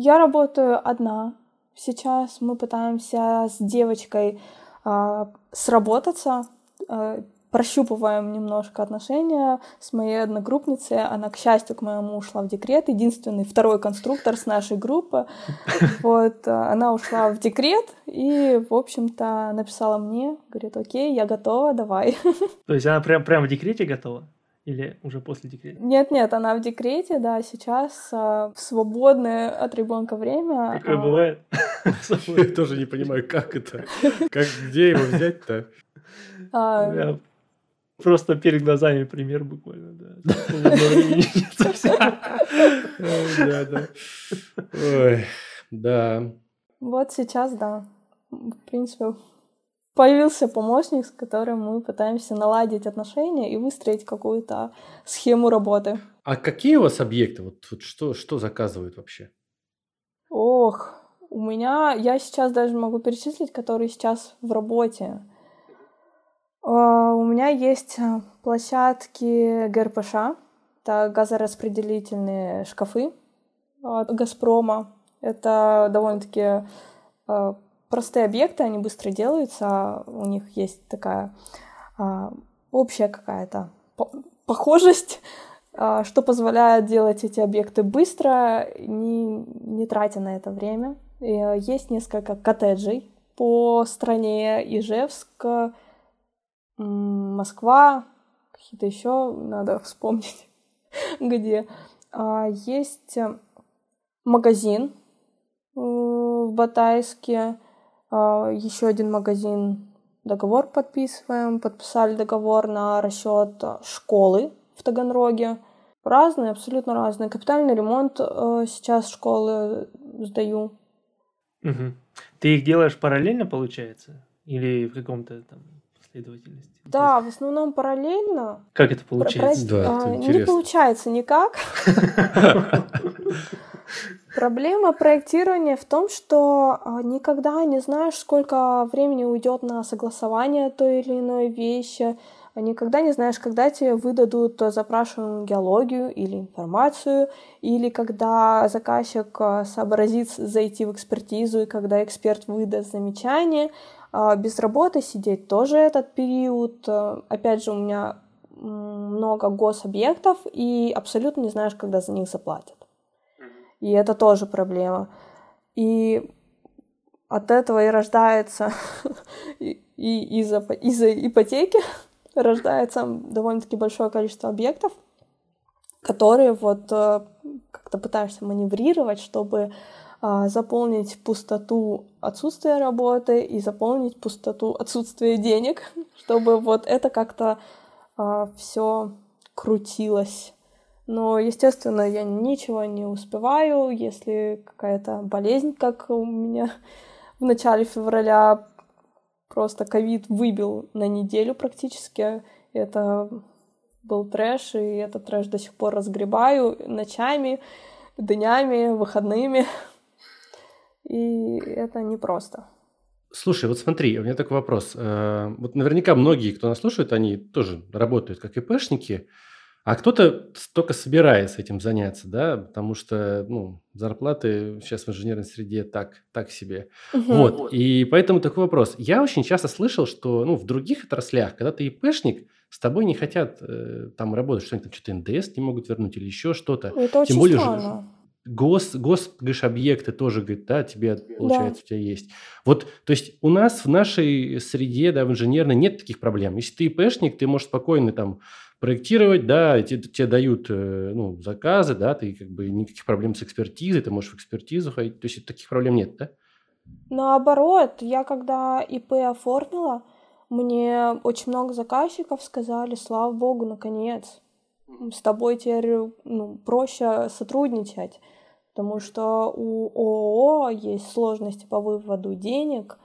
Я работаю одна. Сейчас мы пытаемся с девочкой а, сработаться, а, прощупываем немножко отношения с моей одногруппницей. Она, к счастью, к моему ушла в декрет. Единственный второй конструктор с нашей группы. Вот, а, она ушла в декрет и, в общем-то, написала мне, говорит, окей, я готова, давай. То есть она прям, прям в декрете готова? Или уже после декрета? Нет, нет, она в декрете, да, сейчас а, в свободное от ребенка время. Такое а... бывает. Я тоже не понимаю, как это, как где его взять-то. А... Просто перед глазами пример буквально, да. Да, да. Ой, да. Вот сейчас, да. В принципе, появился помощник, с которым мы пытаемся наладить отношения и выстроить какую-то схему работы. А какие у вас объекты? Вот, вот что, что заказывают вообще? Ох, у меня, я сейчас даже могу перечислить, которые сейчас в работе. Uh, у меня есть э, площадки ГРПШ, это газораспределительные шкафы от Газпрома. Это довольно-таки uh, простые объекты, они быстро делаются, у них есть такая а, общая какая-то похожесть, а, что позволяет делать эти объекты быстро, не, не тратя на это время. И, а, есть несколько коттеджей по стране Ижевск, Москва, какие-то еще надо вспомнить, где. А, есть магазин э, в Батайске, а, Еще один магазин договор подписываем. Подписали договор на расчет школы в Таганроге. Разные, абсолютно разные. Капитальный ремонт э, сейчас школы сдаю. Мгм. Ты их делаешь параллельно, получается? Или в каком-то там последовательности? Да, в основном параллельно. Как это Про- получается? проект, Да, это а, не интересно. получается никак. Проблема проектирования в том, что а, никогда не знаешь, сколько времени уйдет на согласование той или иной вещи, а никогда не знаешь, когда тебе выдадут запрашиваемую геологию или информацию, или когда заказчик а, сообразит зайти в экспертизу, и когда эксперт выдаст замечание. Без работы сидеть тоже этот период. Опять же, у меня много гособъектов, и абсолютно не знаешь, когда за них заплатят. И это тоже проблема. И от этого и рождается, и, и из-за, из-за ипотеки рождается довольно-таки большое количество объектов, которые вот э, как-то пытаешься маневрировать, чтобы а, заполнить пустоту отсутствия работы и заполнить пустоту отсутствия денег, чтобы вот это как-то все крутилось. Но, естественно, я ничего не успеваю, если какая-то болезнь, как у меня в начале февраля, просто ковид выбил на неделю практически. Это был трэш, и этот трэш до сих пор разгребаю ночами, днями, выходными. И это непросто. Слушай, вот смотри, у меня такой вопрос. Э, Вот наверняка многие, кто нас слушает, они тоже работают как ИПшники, а кто-то только собирается этим заняться, да, потому что, ну, зарплаты сейчас в инженерной среде так, так себе. Мгм. Вот, и поэтому такой вопрос. Я очень часто слышал, что, ну, в других отраслях, когда ты ИПшник, с тобой не хотят э, там работать, что они там что-то НДС не могут вернуть или еще что-то. Это очень более странно. Гос, гос, говоришь, объекты тоже, говорит, да, тебе, получается, у тебя есть. Вот, то есть у нас в нашей среде, да, в инженерной нет таких проблем. Если ты ИПшник, ты можешь спокойно там проектировать, да, тебе, тебе дают, э, ну, заказы, да, ты как бы никаких проблем с экспертизой, ты можешь в экспертизу ходить, то есть таких проблем нет, да? Наоборот, я когда ИП оформила, мне очень много заказчиков сказали, слава богу, наконец, с тобой теперь ну, проще сотрудничать, потому что у ООО есть сложности по выводу денег.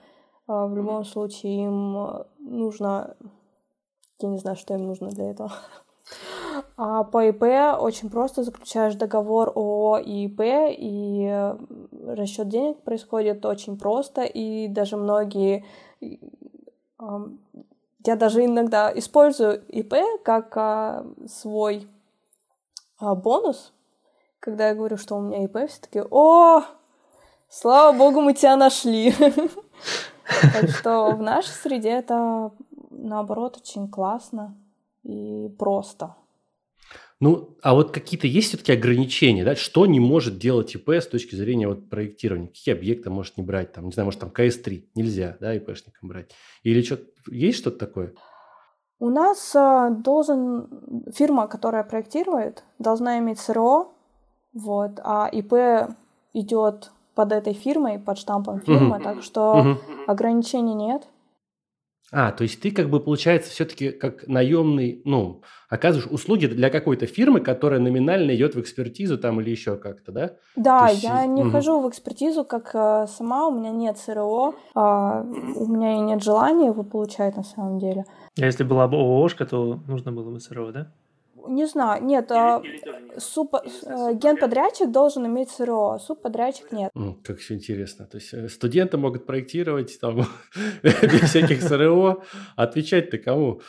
А В любом случае им нужно, я не знаю, что им нужно для этого. А по ИП очень просто заключаешь договор и ИП, и расчет денег происходит очень просто, и даже многие... Я даже иногда использую ИП как а, свой а, бонус, когда я говорю, что у меня ИП, все таки о, слава богу, мы тебя нашли. Так что в нашей среде это, наоборот, очень классно и просто. Ну, а вот какие-то есть все-таки ограничения, да? Что не может делать ИП с точки зрения вот проектирования? Какие объекты может не брать? Там, не знаю, может, там КС-3 нельзя, да, ИПшникам брать? Или что есть что-то такое? У нас а, должен фирма, которая проектирует, должна иметь СРО, вот, а ИП идет под этой фирмой, под штампом фирмы, Мгм. так что Мгм. ограничений нет. А, то есть ты как бы, получается, все-таки как наемный, ну, оказываешь услуги для какой-то фирмы, которая номинально идет в экспертизу там или еще как-то, да? Да, есть, я не мгм. хожу в экспертизу как а, сама, у меня нет СРО, а, у меня и нет желания его получать на самом деле. А если была бы ООшка, то нужно было бы СРО, да? Не знаю, нет, а, суп, э, генподрядчик должен иметь СРО, а субподрядчик нет. Как все интересно. То есть э, студенты могут проектировать там без всяких СРО, отвечать-то кому?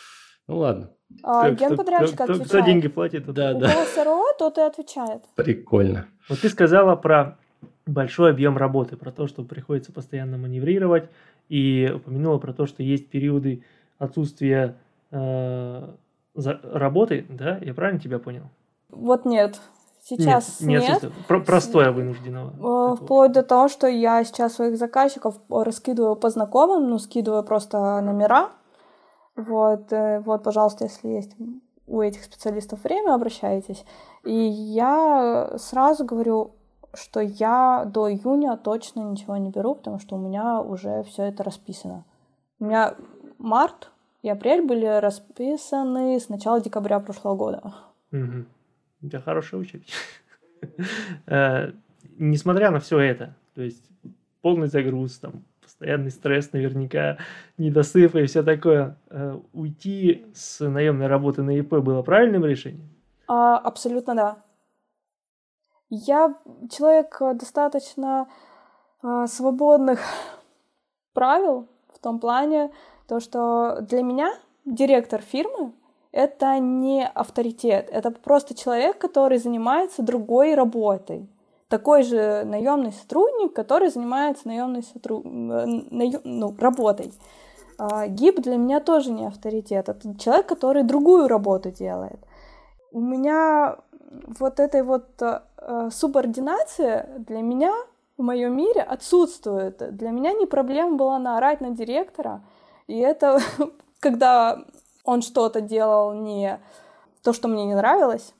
Ну ладно, А, Кто- кто- генподрядчик кто- кто отвечает. деньги платит? тот Да, У да. кого СРО, тот и отвечает. прикольно. Вот ты сказала про большой объем работы, про то, что приходится постоянно маневрировать, и упомянула про то, что есть периоды отсутствия э, за- работы, да? Я правильно тебя понял? Вот нет. Сейчас не нет. отсутствие, про- простое вынужденного. Э, такого. Вплоть до того, что я сейчас своих заказчиков раскидываю по знакомым, ну, скидываю просто номера. Вот, э, вот, пожалуйста, если есть у этих специалистов время, обращайтесь. И я сразу говорю, что я до июня точно ничего не беру, потому что у меня уже все это расписано. У меня март и апрель были расписаны с начала декабря прошлого года. Мгм. У тебя хорошая очередь. Э, Несмотря на все это, то есть полный загруз, там, постоянный стресс наверняка, недосып и все такое. Э, уйти с наемной работы на ИП было правильным решением? А, абсолютно да. Я человек э, достаточно а, свободных правил в том плане, то, что для меня директор фирмы это не авторитет, это просто человек, который занимается другой работой. Такой же наемный сотрудник, который занимается наемной сотру... наем... ну, работой. А, ГИП для меня тоже не авторитет, это человек, который другую работу делает. У меня вот этой вот э, субординация для меня в моем мире отсутствует. Для меня не проблема была наорать на директора, и это когда он что-то делал не то, что мне не нравилось.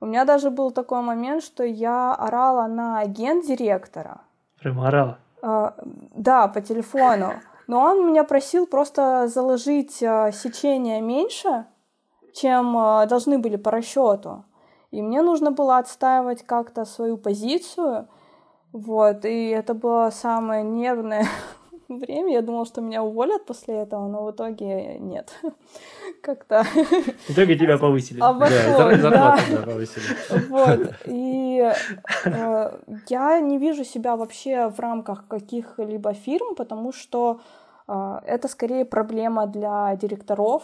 У меня даже был такой момент, что я орала на агент директора. Прям орала? А, да, по телефону. Но он меня просил просто заложить а, сечение меньше, чем а, должны были по расчету. И мне нужно было отстаивать как-то свою позицию. Вот, и это было самое нервное время. Я думала, что меня уволят после этого, но в итоге нет. Как-то... В итоге тебя повысили. Обошло, да, да. Вот. И э, я не вижу себя вообще в рамках каких-либо фирм, потому что э, это скорее проблема для директоров,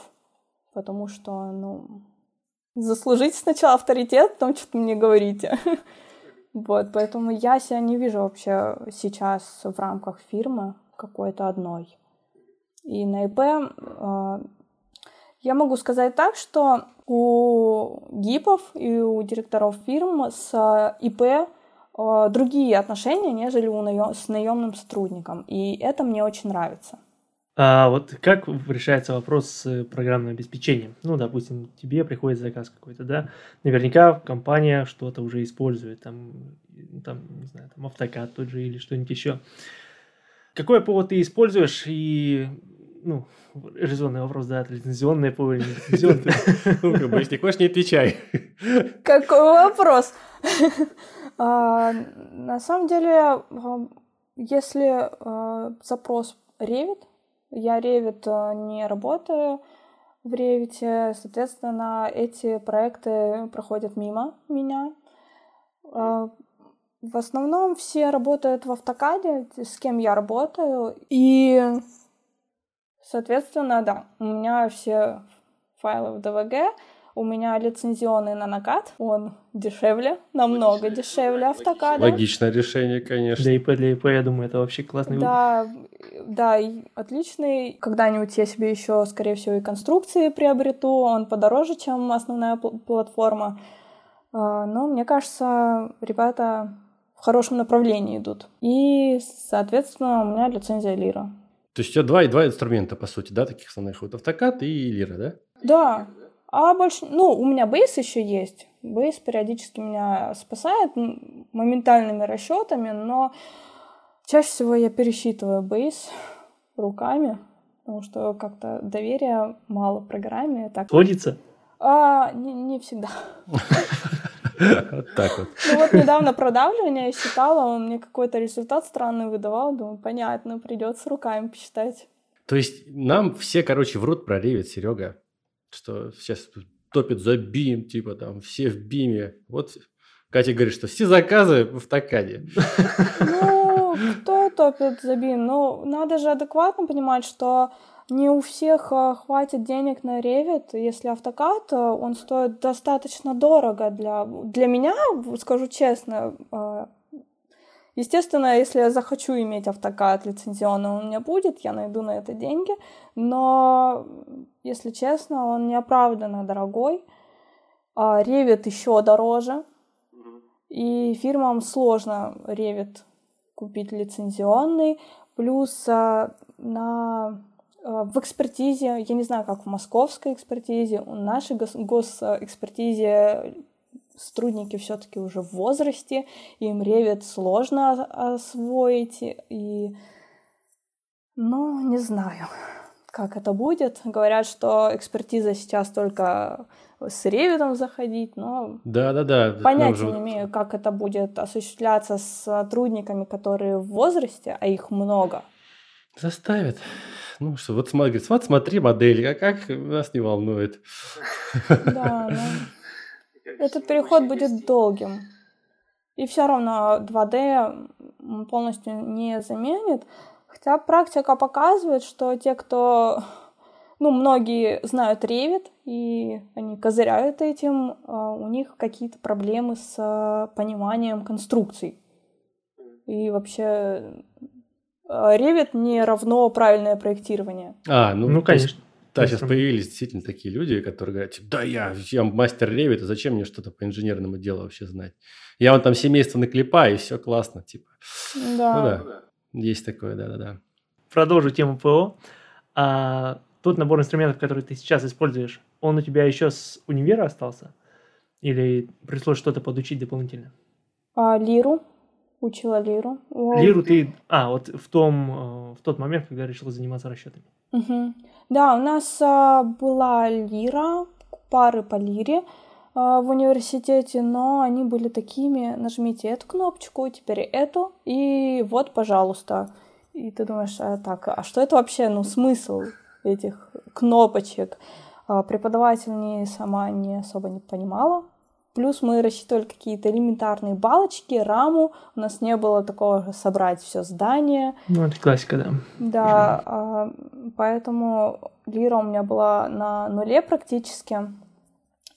потому что, ну, заслужить сначала авторитет, потом что-то мне говорите. Вот, поэтому я себя не вижу вообще сейчас в рамках фирмы какой-то одной. И на ИП э, я могу сказать так, что у ГИПов и у директоров фирм с ИП э, другие отношения, нежели у наем, с наемным сотрудником. И это мне очень нравится. А вот как решается вопрос с программным обеспечением? Ну, допустим, тебе приходит заказ какой-то, да? Наверняка компания что-то уже использует, там, там не знаю, там автокад тот же или что-нибудь еще. Какой ПО ты используешь и, ну, резонный вопрос, да, лицензионное ПО или лицензионное? Ну, если хочешь, не отвечай. Какой вопрос? А, на самом деле, а, если а, запрос Revit, я Revit не работаю в Revit, соответственно, эти проекты проходят мимо меня. В основном все работают в автокаде, с кем я работаю. И, соответственно, да, у меня все файлы в DVG, у меня лицензионный нанокад, он дешевле, намного дешевле автокада. Логичное решение, конечно. Для ИП, для ИП, я думаю, это вообще классный Да, да, отличный. Когда-нибудь я себе еще, скорее всего, и конструкции приобрету, он подороже, чем основная платформа. А, но мне кажется, ребята хорошем направлении идут. И, соответственно, у меня лицензия Лира. То есть у тебя два, два инструмента, по сути, да, таких основных. Вот автокад и Лира, да? Да. А больше... Ну, у меня бейс еще есть. Бейс периодически меня спасает моментальными расчетами, но чаще всего я пересчитываю бейс руками, потому что как-то доверия мало программе. Так... Сходится? А, не, не всегда. Вот так вот. Ну вот недавно продавливание я считала, он мне какой-то результат странный выдавал. Думаю, понятно, придется руками посчитать. То есть нам все, короче, врут про ревит, Серега, что сейчас топит за бим, типа там все в биме. Вот Катя говорит, что все заказы в такаде. Ну, кто топит за бим? Ну, надо же адекватно понимать, что не у всех а, хватит денег на Revit. Если автокад, а, он стоит достаточно дорого для, для меня, скажу честно. А, естественно, если я захочу иметь автокад лицензионный, он у меня будет, я найду на это деньги. Но, если честно, он неоправданно дорогой. Revit еще дороже. И фирмам сложно Revit купить лицензионный. Плюс на в экспертизе, я не знаю, как в московской экспертизе, в нашей гос- госэкспертизе сотрудники все-таки уже в возрасте, им ревит сложно освоить, и, ну, не знаю. как это будет. Говорят, что экспертиза сейчас только с ревитом заходить, но да, да, да. понятия уже... не имею, как это будет осуществляться с сотрудниками, которые в возрасте, а их много. Заставят. Ну что, вот смотри, вот смотри модель, а как нас не волнует. Да, этот переход будет долгим. И все равно 2D полностью не заменит. Хотя практика показывает, что те, кто ну, многие знают Revit, и они козыряют этим, а у них какие-то проблемы с а, пониманием конструкций. И вообще Revit не равно правильное проектирование. А, ну, ну конечно. Да, сейчас появились действительно такие люди, которые говорят, типа, да, я, я мастер Revit, а зачем мне что-то по инженерному делу вообще знать? Я вон там семейство наклепаю, и все классно, типа. Да. Ну да, есть такое, да-да-да. Продолжу тему ПО. А, тот набор инструментов, который ты сейчас используешь, он у тебя еще с универа остался? Или пришлось что-то подучить дополнительно? А, лиру. Учила лиру. Лиру ты... А, вот в, том, э, в тот момент, когда решила заниматься расчетами. Угу. Да, у нас а, была лира, пары по лире а, в университете, но они были такими, нажмите эту кнопочку, теперь эту, и вот, пожалуйста. И ты думаешь, а, так, а что это вообще, ну, смысл этих кнопочек? А, преподаватель не сама не особо не понимала. Плюс мы рассчитывали какие-то элементарные балочки, раму. У нас не было такого собрать все здание. Ну, это классика, да. Да, а, поэтому лира у меня была на нуле практически.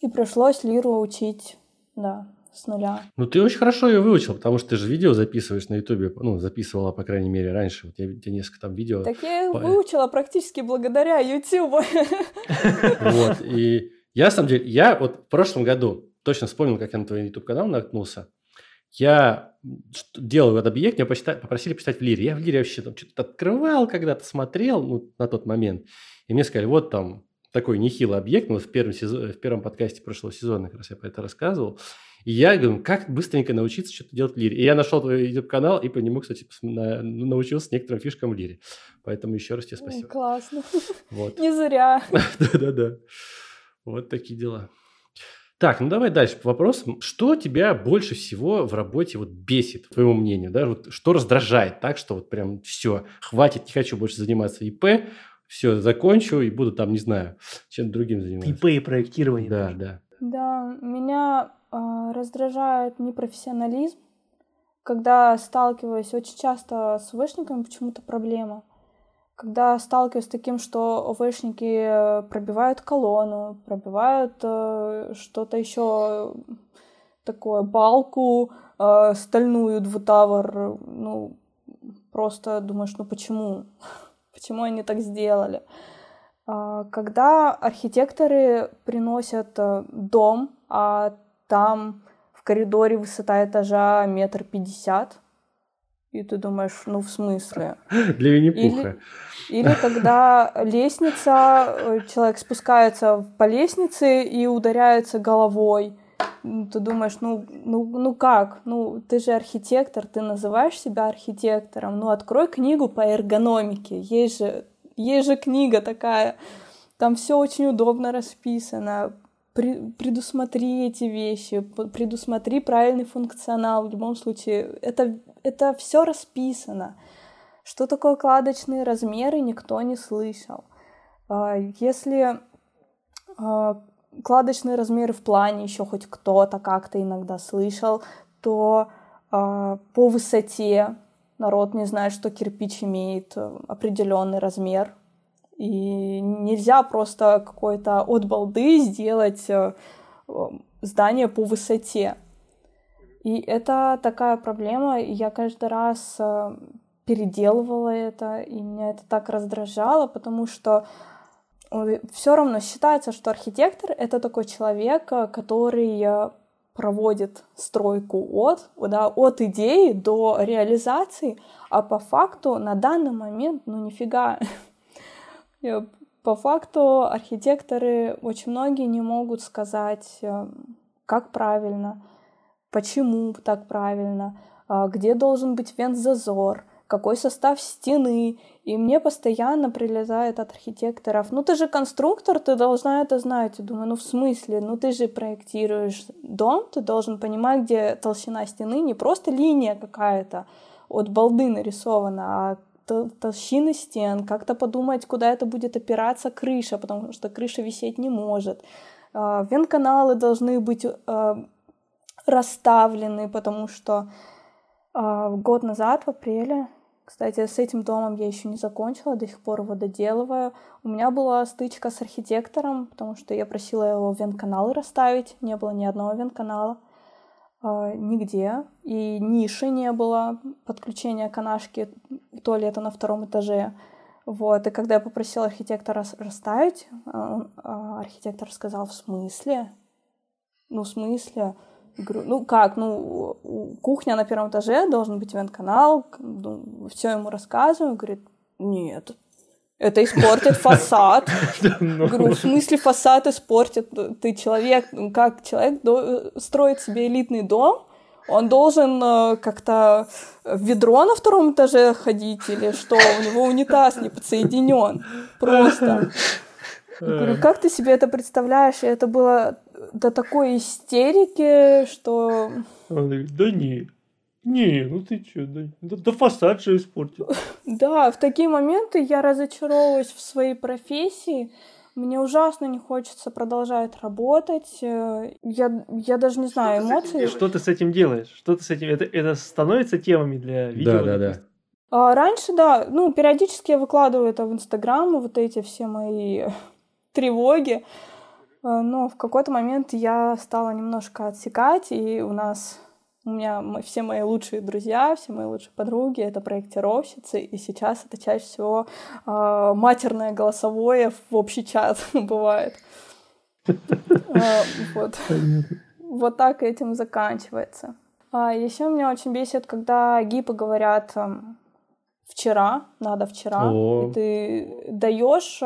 И пришлось лиру учить, да, с нуля. Ну, ты очень хорошо ее выучил, потому что ты же видео записываешь на Ютубе, ну, записывала, по крайней мере, раньше. Вот я, я несколько там видео... Так я ее выучила практически благодаря Ютубу. Вот, и я, на самом деле, я вот в прошлом году точно вспомнил, как я на твой YouTube-канал наткнулся. Я делал этот объект, меня почитать, попросили почитать в Лире. Я в Лире вообще там что-то открывал когда-то, смотрел ну, на тот момент. И мне сказали, вот там такой нехилый объект. Мы в первом, сезон, в первом подкасте прошлого сезона как раз я про это рассказывал. И я говорю, как быстренько научиться что-то делать в Лире. И я нашел твой YouTube-канал и по нему, кстати, на, научился некоторым фишкам в Лире. Поэтому еще раз тебе спасибо. Классно. Вот. Не зря. Да-да-да. Вот такие дела. Так, ну давай дальше по вопросам. Что тебя больше всего в работе вот бесит, по твоему мнению, да? Вот что раздражает так, что вот прям все, хватит, не хочу больше заниматься ИП, все, закончу и буду там, не знаю, чем другим заниматься. ИП и проектирование. Да, да. Да, меня э, раздражает непрофессионализм, когда сталкиваюсь очень часто с вышниками, почему-то проблема. Когда сталкиваюсь с таким, что ОВшники пробивают колонну, пробивают э, что-то еще такое, балку, э, стальную двутавр, ну, просто думаешь, ну почему? Почему они так сделали? А, когда архитекторы приносят э, дом, а там в коридоре высота этажа метр пятьдесят, и ты думаешь, ну в смысле? Для Винни-Пуха. Или, или когда лестница, э, человек спускается по лестнице и ударяется головой, ты думаешь, ну, ну, ну как? Ну, ты же архитектор, ты называешь себя архитектором. Ну, открой книгу по эргономике. Есть же есть же книга такая, там все очень удобно расписано. Предусмотри эти вещи, предусмотри правильный функционал. В любом случае, это, это все расписано. Что такое кладочные размеры, никто не слышал. А, если а, кладочные размеры в плане еще хоть кто-то как-то иногда слышал, то а, по высоте народ не знает, что кирпич имеет э, определенный размер. И нельзя просто какой-то от балды сделать э, здание по высоте. И это такая проблема, я каждый раз э, переделывала это, и меня это так раздражало, потому что все равно считается, что архитектор — это такой человек, который проводит стройку от, да, от идеи до реализации, а по факту на данный момент, ну нифига. По факту архитекторы очень многие не могут сказать, э, как правильно, почему так правильно, а где должен быть вент-зазор, какой состав стены. И мне постоянно прилезает от архитекторов, ну ты же конструктор, ты должна это знать. Я думаю, ну в смысле, ну ты же проектируешь дом, ты должен понимать, где толщина стены, не просто линия какая-то от балды нарисована, а толщины стен, как-то подумать, куда это будет опираться крыша, потому что крыша висеть не может. А, вентканалы должны быть а, расставлены, потому что а, год назад, в апреле, кстати, с этим домом я еще не закончила, до сих пор его доделываю. У меня была стычка с архитектором, потому что я просила его вентканалы расставить, не было ни одного вентканала э, нигде, и ниши не было подключения канашки туалета на втором этаже. Вот, и когда я попросила архитектора расставить, он, архитектор сказал, в смысле? Ну, в смысле? говорю, ну как, ну, кухня на первом этаже, должен быть вент-канал, ну, все ему рассказываю, говорит, нет, это испортит фасад. Ну. Говорю, в смысле фасад испортит? Ты человек, ну, как человек строит себе элитный дом, он должен э, как-то в ведро на втором этаже ходить или что? У него унитаз не подсоединен. Просто. Говорю, как ты себе это представляешь? И это было до такой истерики, что... Он говорит, да не, не, ну ты чё, да, да, да фасад же испортил. Да, в такие моменты я разочаровываюсь в своей профессии, мне ужасно не хочется продолжать работать. Я, я даже не знаю, эмоции. Что ты с этим делаешь? Что ты с этим... Это, это становится темами для видео? Да, да, да. А раньше, да, ну, периодически я выкладываю это в Инстаграм, вот эти все мои тревоги. А, но в какой-то момент я стала немножко отсекать, и у нас у меня все мои лучшие друзья, все мои лучшие подруги — это проектировщицы, и сейчас это чаще всего э, матерное голосовое в общий чат бывает. А, вот. Вот так этим заканчивается. А еще меня очень бесит, когда гипы говорят вчера, надо вчера, и ты даешь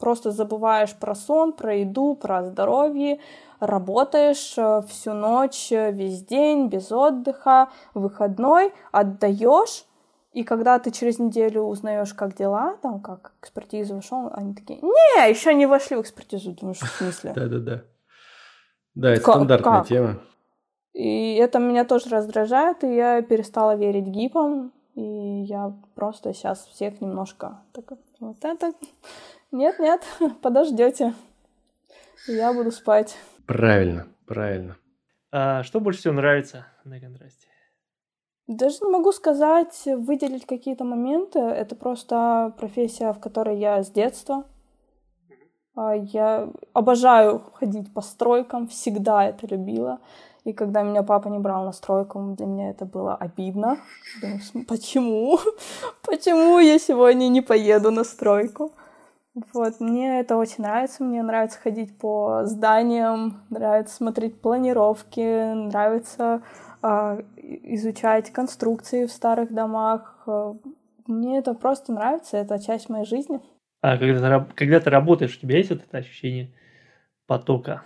просто забываешь про сон, про еду, про здоровье, работаешь э, всю ночь, э, весь день, без отдыха, выходной, отдаешь, и когда ты через неделю узнаешь, как дела, там, как экспертиза вошел, они такие, не, еще не вошли в экспертизу, думаешь, в смысле? Да-да-да. Да, это стандартная тема. И это меня тоже раздражает, и я перестала верить гипам, и я просто сейчас всех немножко так вот это нет-нет, подождете. Я буду спать. Правильно, правильно. А что больше всего нравится на контрасте? Даже не могу сказать, выделить какие-то моменты. Это просто профессия, в которой я с детства. А, я обожаю ходить по стройкам, всегда это любила. И когда меня папа не брал на стройку, для меня это было обидно. Думаю, почему? Почему я сегодня не поеду на стройку? Вот, мне это очень нравится. Мне нравится ходить по зданиям, нравится смотреть планировки, нравится э, изучать конструкции в старых домах. Мне это просто нравится, это часть моей жизни. А когда ты, когда ты работаешь, у тебя есть вот это ощущение потока?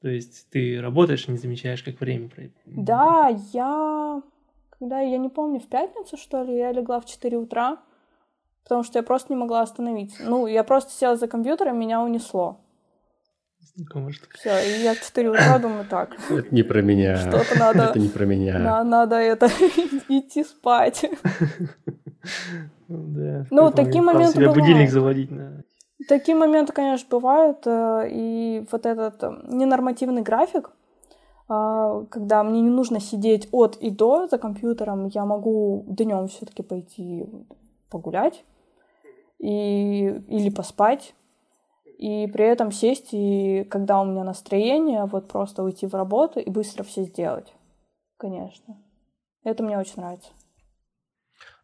То есть ты работаешь и не замечаешь, как время пройдет? Да, я... Когда, я не помню, в пятницу, что ли, я легла в 4 утра, потому что я просто не могла остановиться. Ну, я просто села за компьютером, меня унесло. Все, и я в 4 утра думаю, так. Это не про меня. Что-то надо... Это не про меня. На, надо это идти спать. Да. Ну, такие моменты себе будильник заводить. Такие моменты, конечно, бывают. Э, и вот этот э, ненормативный график, а, когда мне не нужно сидеть от и до за компьютером, я могу днем все-таки пойти погулять и, или поспать, и при этом сесть, и когда у меня настроение, вот просто уйти в работу и быстро все сделать. Конечно. Это мне очень нравится.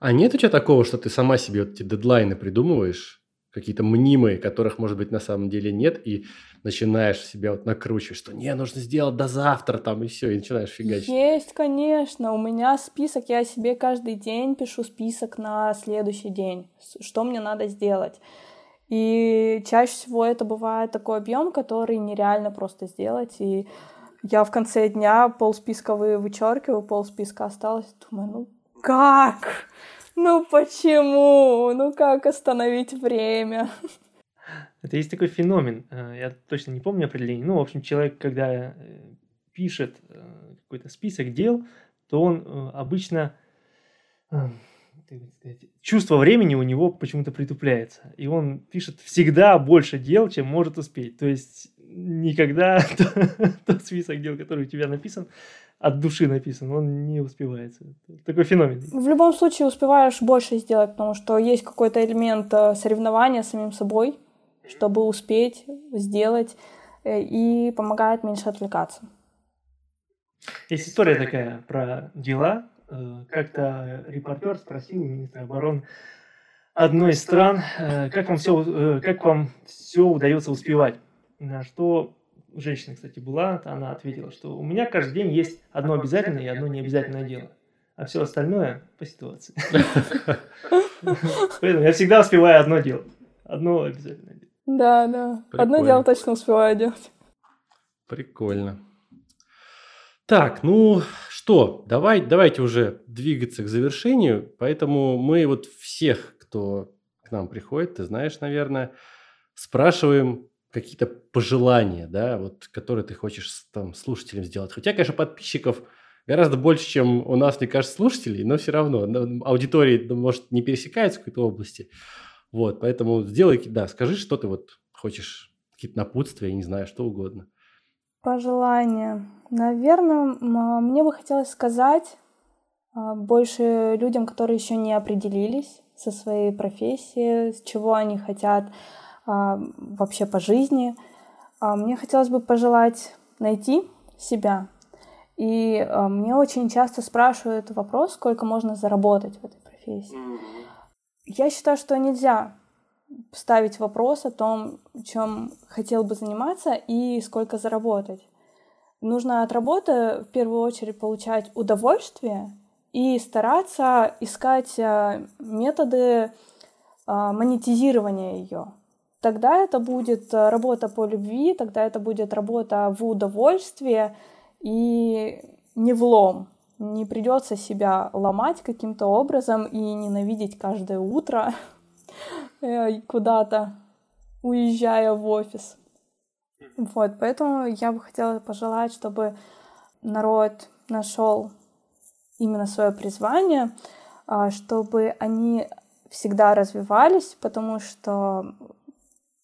А нет у тебя такого, что ты сама себе вот эти дедлайны придумываешь, какие-то мнимые, которых, может быть, на самом деле нет, и начинаешь себя вот накручивать, что не, нужно сделать до завтра там, и все, и начинаешь фигачить. Есть, конечно. У меня список, я себе каждый день пишу список на следующий день, что мне надо сделать. И чаще всего это бывает такой объем, который нереально просто сделать. И я в конце дня пол списка вы вычеркиваю, пол списка осталось. Думаю, ну, Как? Ну почему? Ну как остановить время? Это есть такой феномен, э, я точно не помню определение. Ну, в общем, человек, когда э, пишет э, какой-то список дел, то он обычно чувство времени у него почему-то притупляется. И он пишет всегда больше дел, чем может успеть. То есть никогда тот список дел, который у тебя написан, от души написан, он не успевается. Такой феномен. В любом случае успеваешь больше сделать, потому что есть какой-то элемент соревнования с самим собой чтобы успеть сделать, э, и помогает меньше отвлекаться. Есть история такая про дела. Э, как-то репортер спросил министра обороны одной из стран, э, как вам все, как вам все удается успевать. На что женщина, кстати, была, она ответила, что у меня каждый день есть одно обязательное и одно необязательное дело, а все остальное по ситуации. Поэтому я всегда успеваю одно дело, одно обязательное дело. Да, да. Одно дело точно успеваю делать. Прикольно. Так, ну что, давай, давайте уже двигаться к завершению. Поэтому мы вот всех, кто к нам приходит, ты знаешь, наверное, спрашиваем какие-то пожелания, да, вот, которые ты хочешь там слушателям сделать. Хотя, конечно, подписчиков гораздо больше, чем у нас, мне кажется, слушателей, но все равно аудитория, может, не пересекается в какой-то области. Вот, поэтому сделай, да, скажи, что ты вот хочешь, какие-то напутствия, не знаю, что угодно. Пожелания. Наверное, мне бы хотелось сказать а, больше людям, которые еще не определились со своей профессией, с чего они хотят а, вообще по жизни. А, мне хотелось бы пожелать найти себя. И мне очень часто спрашивают вопрос, сколько можно заработать в этой профессии. Я считаю, что нельзя ставить вопрос о том, чем хотел бы заниматься и сколько заработать. Нужно от работы в первую очередь получать удовольствие и стараться искать э, методы э, монетизирования ее. Тогда это будет работа по любви, тогда это будет работа в удовольствие и не в лом не придется себя ломать каким-то образом и ненавидеть каждое утро э, куда-то, уезжая в офис. Вот, поэтому я бы хотела пожелать, чтобы народ нашел именно свое призвание, а, чтобы они всегда развивались, потому что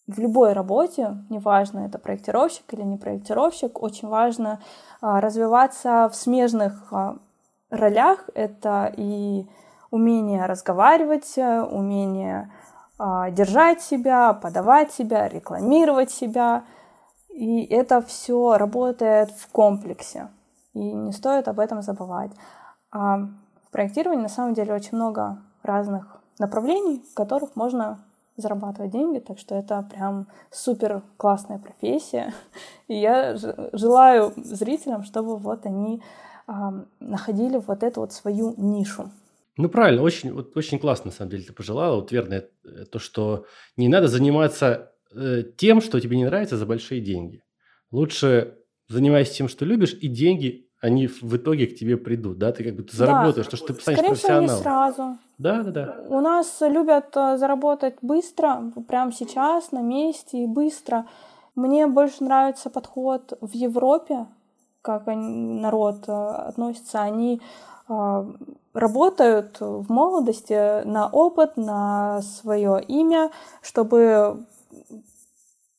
в любой работе, неважно, это проектировщик или не проектировщик, очень важно а, развиваться в смежных а, ролях. Это и умение разговаривать, умение а, держать себя, подавать себя, рекламировать себя. И это все работает в комплексе. И не стоит об этом забывать. А в проектировании на самом деле очень много разных направлений, в которых можно зарабатывать деньги, так что это прям супер классная профессия. И я желаю зрителям, чтобы вот они э, находили вот эту вот свою нишу. Ну, правильно, очень, вот, очень классно, на самом деле, ты пожелала. Вот верно, э, то, что не надо заниматься э, тем, что тебе не нравится за большие деньги. Лучше занимайся тем, что любишь, и деньги они в итоге к тебе придут, да, ты как бы ты заработаешь, да. то, что ты станешь Скорее профессионалом. Всего, не сразу. Да, да, да. У нас любят э, заработать быстро, прямо сейчас, на месте и быстро. Мне больше нравится подход в Европе, как народ э, относится. Они э, работают в молодости на опыт, на свое имя, чтобы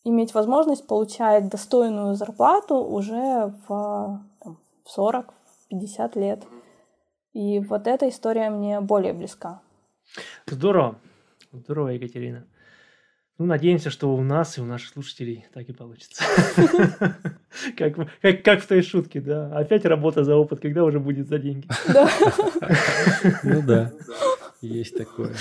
иметь возможность получать достойную зарплату уже в в 40, 50 лет. И вот эта история мне более близка. Здорово. Здорово, Екатерина. Ну, надеемся, что у нас и у наших слушателей так и получится. Как, как, как в той шутке, да. Опять работа за опыт, когда уже будет за деньги. Да. Ну да, есть такое.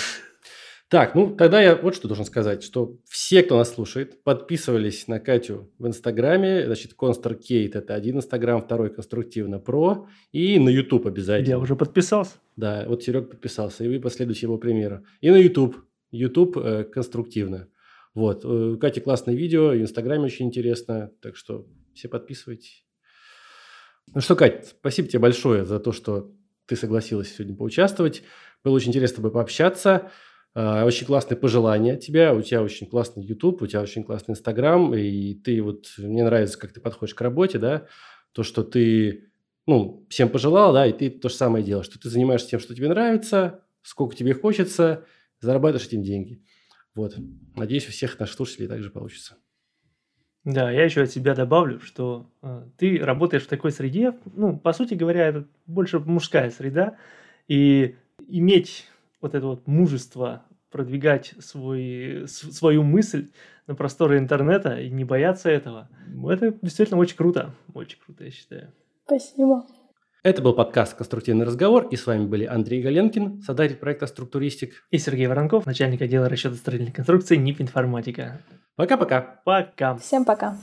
Так, ну тогда я вот что должен сказать, что все, кто нас слушает, подписывались на Катю в Инстаграме, значит, Констор Кейт – это один Инстаграм, второй Конструктивно Про, и на YouTube обязательно. Я уже подписался. Да, вот Серег подписался, и вы последуйте его примеру. И на YouTube, YouTube э, Конструктивно. Вот, э, у Кати классное видео, в Инстаграме очень интересно, так что все подписывайтесь. Ну что, Кать, спасибо тебе большое за то, что ты согласилась сегодня поучаствовать. Было очень интересно с тобой пообщаться. А, очень классные пожелания от тебя. У тебя очень классный YouTube, у тебя очень классный Instagram. И ты вот... Мне нравится, как ты подходишь к работе, да. То, что ты ну, всем пожелал, да, и ты то же самое делаешь, что ты занимаешься тем, что тебе нравится, сколько тебе хочется, зарабатываешь этим деньги. Вот. Надеюсь, у всех наших слушателей также получится. Да, я еще от себя добавлю, что э, ты работаешь в такой среде, ну, по сути говоря, это больше мужская среда, и иметь вот это вот мужество продвигать свой, свою мысль на просторы интернета и не бояться этого, это действительно очень круто, очень круто, я считаю. Спасибо. Это был подкаст «Конструктивный разговор», и с вами были Андрей Галенкин, создатель проекта «Структуристик». И Сергей Воронков, начальник отдела расчета строительной конструкции НИП «Информатика». Пока-пока. Пока. Всем пока.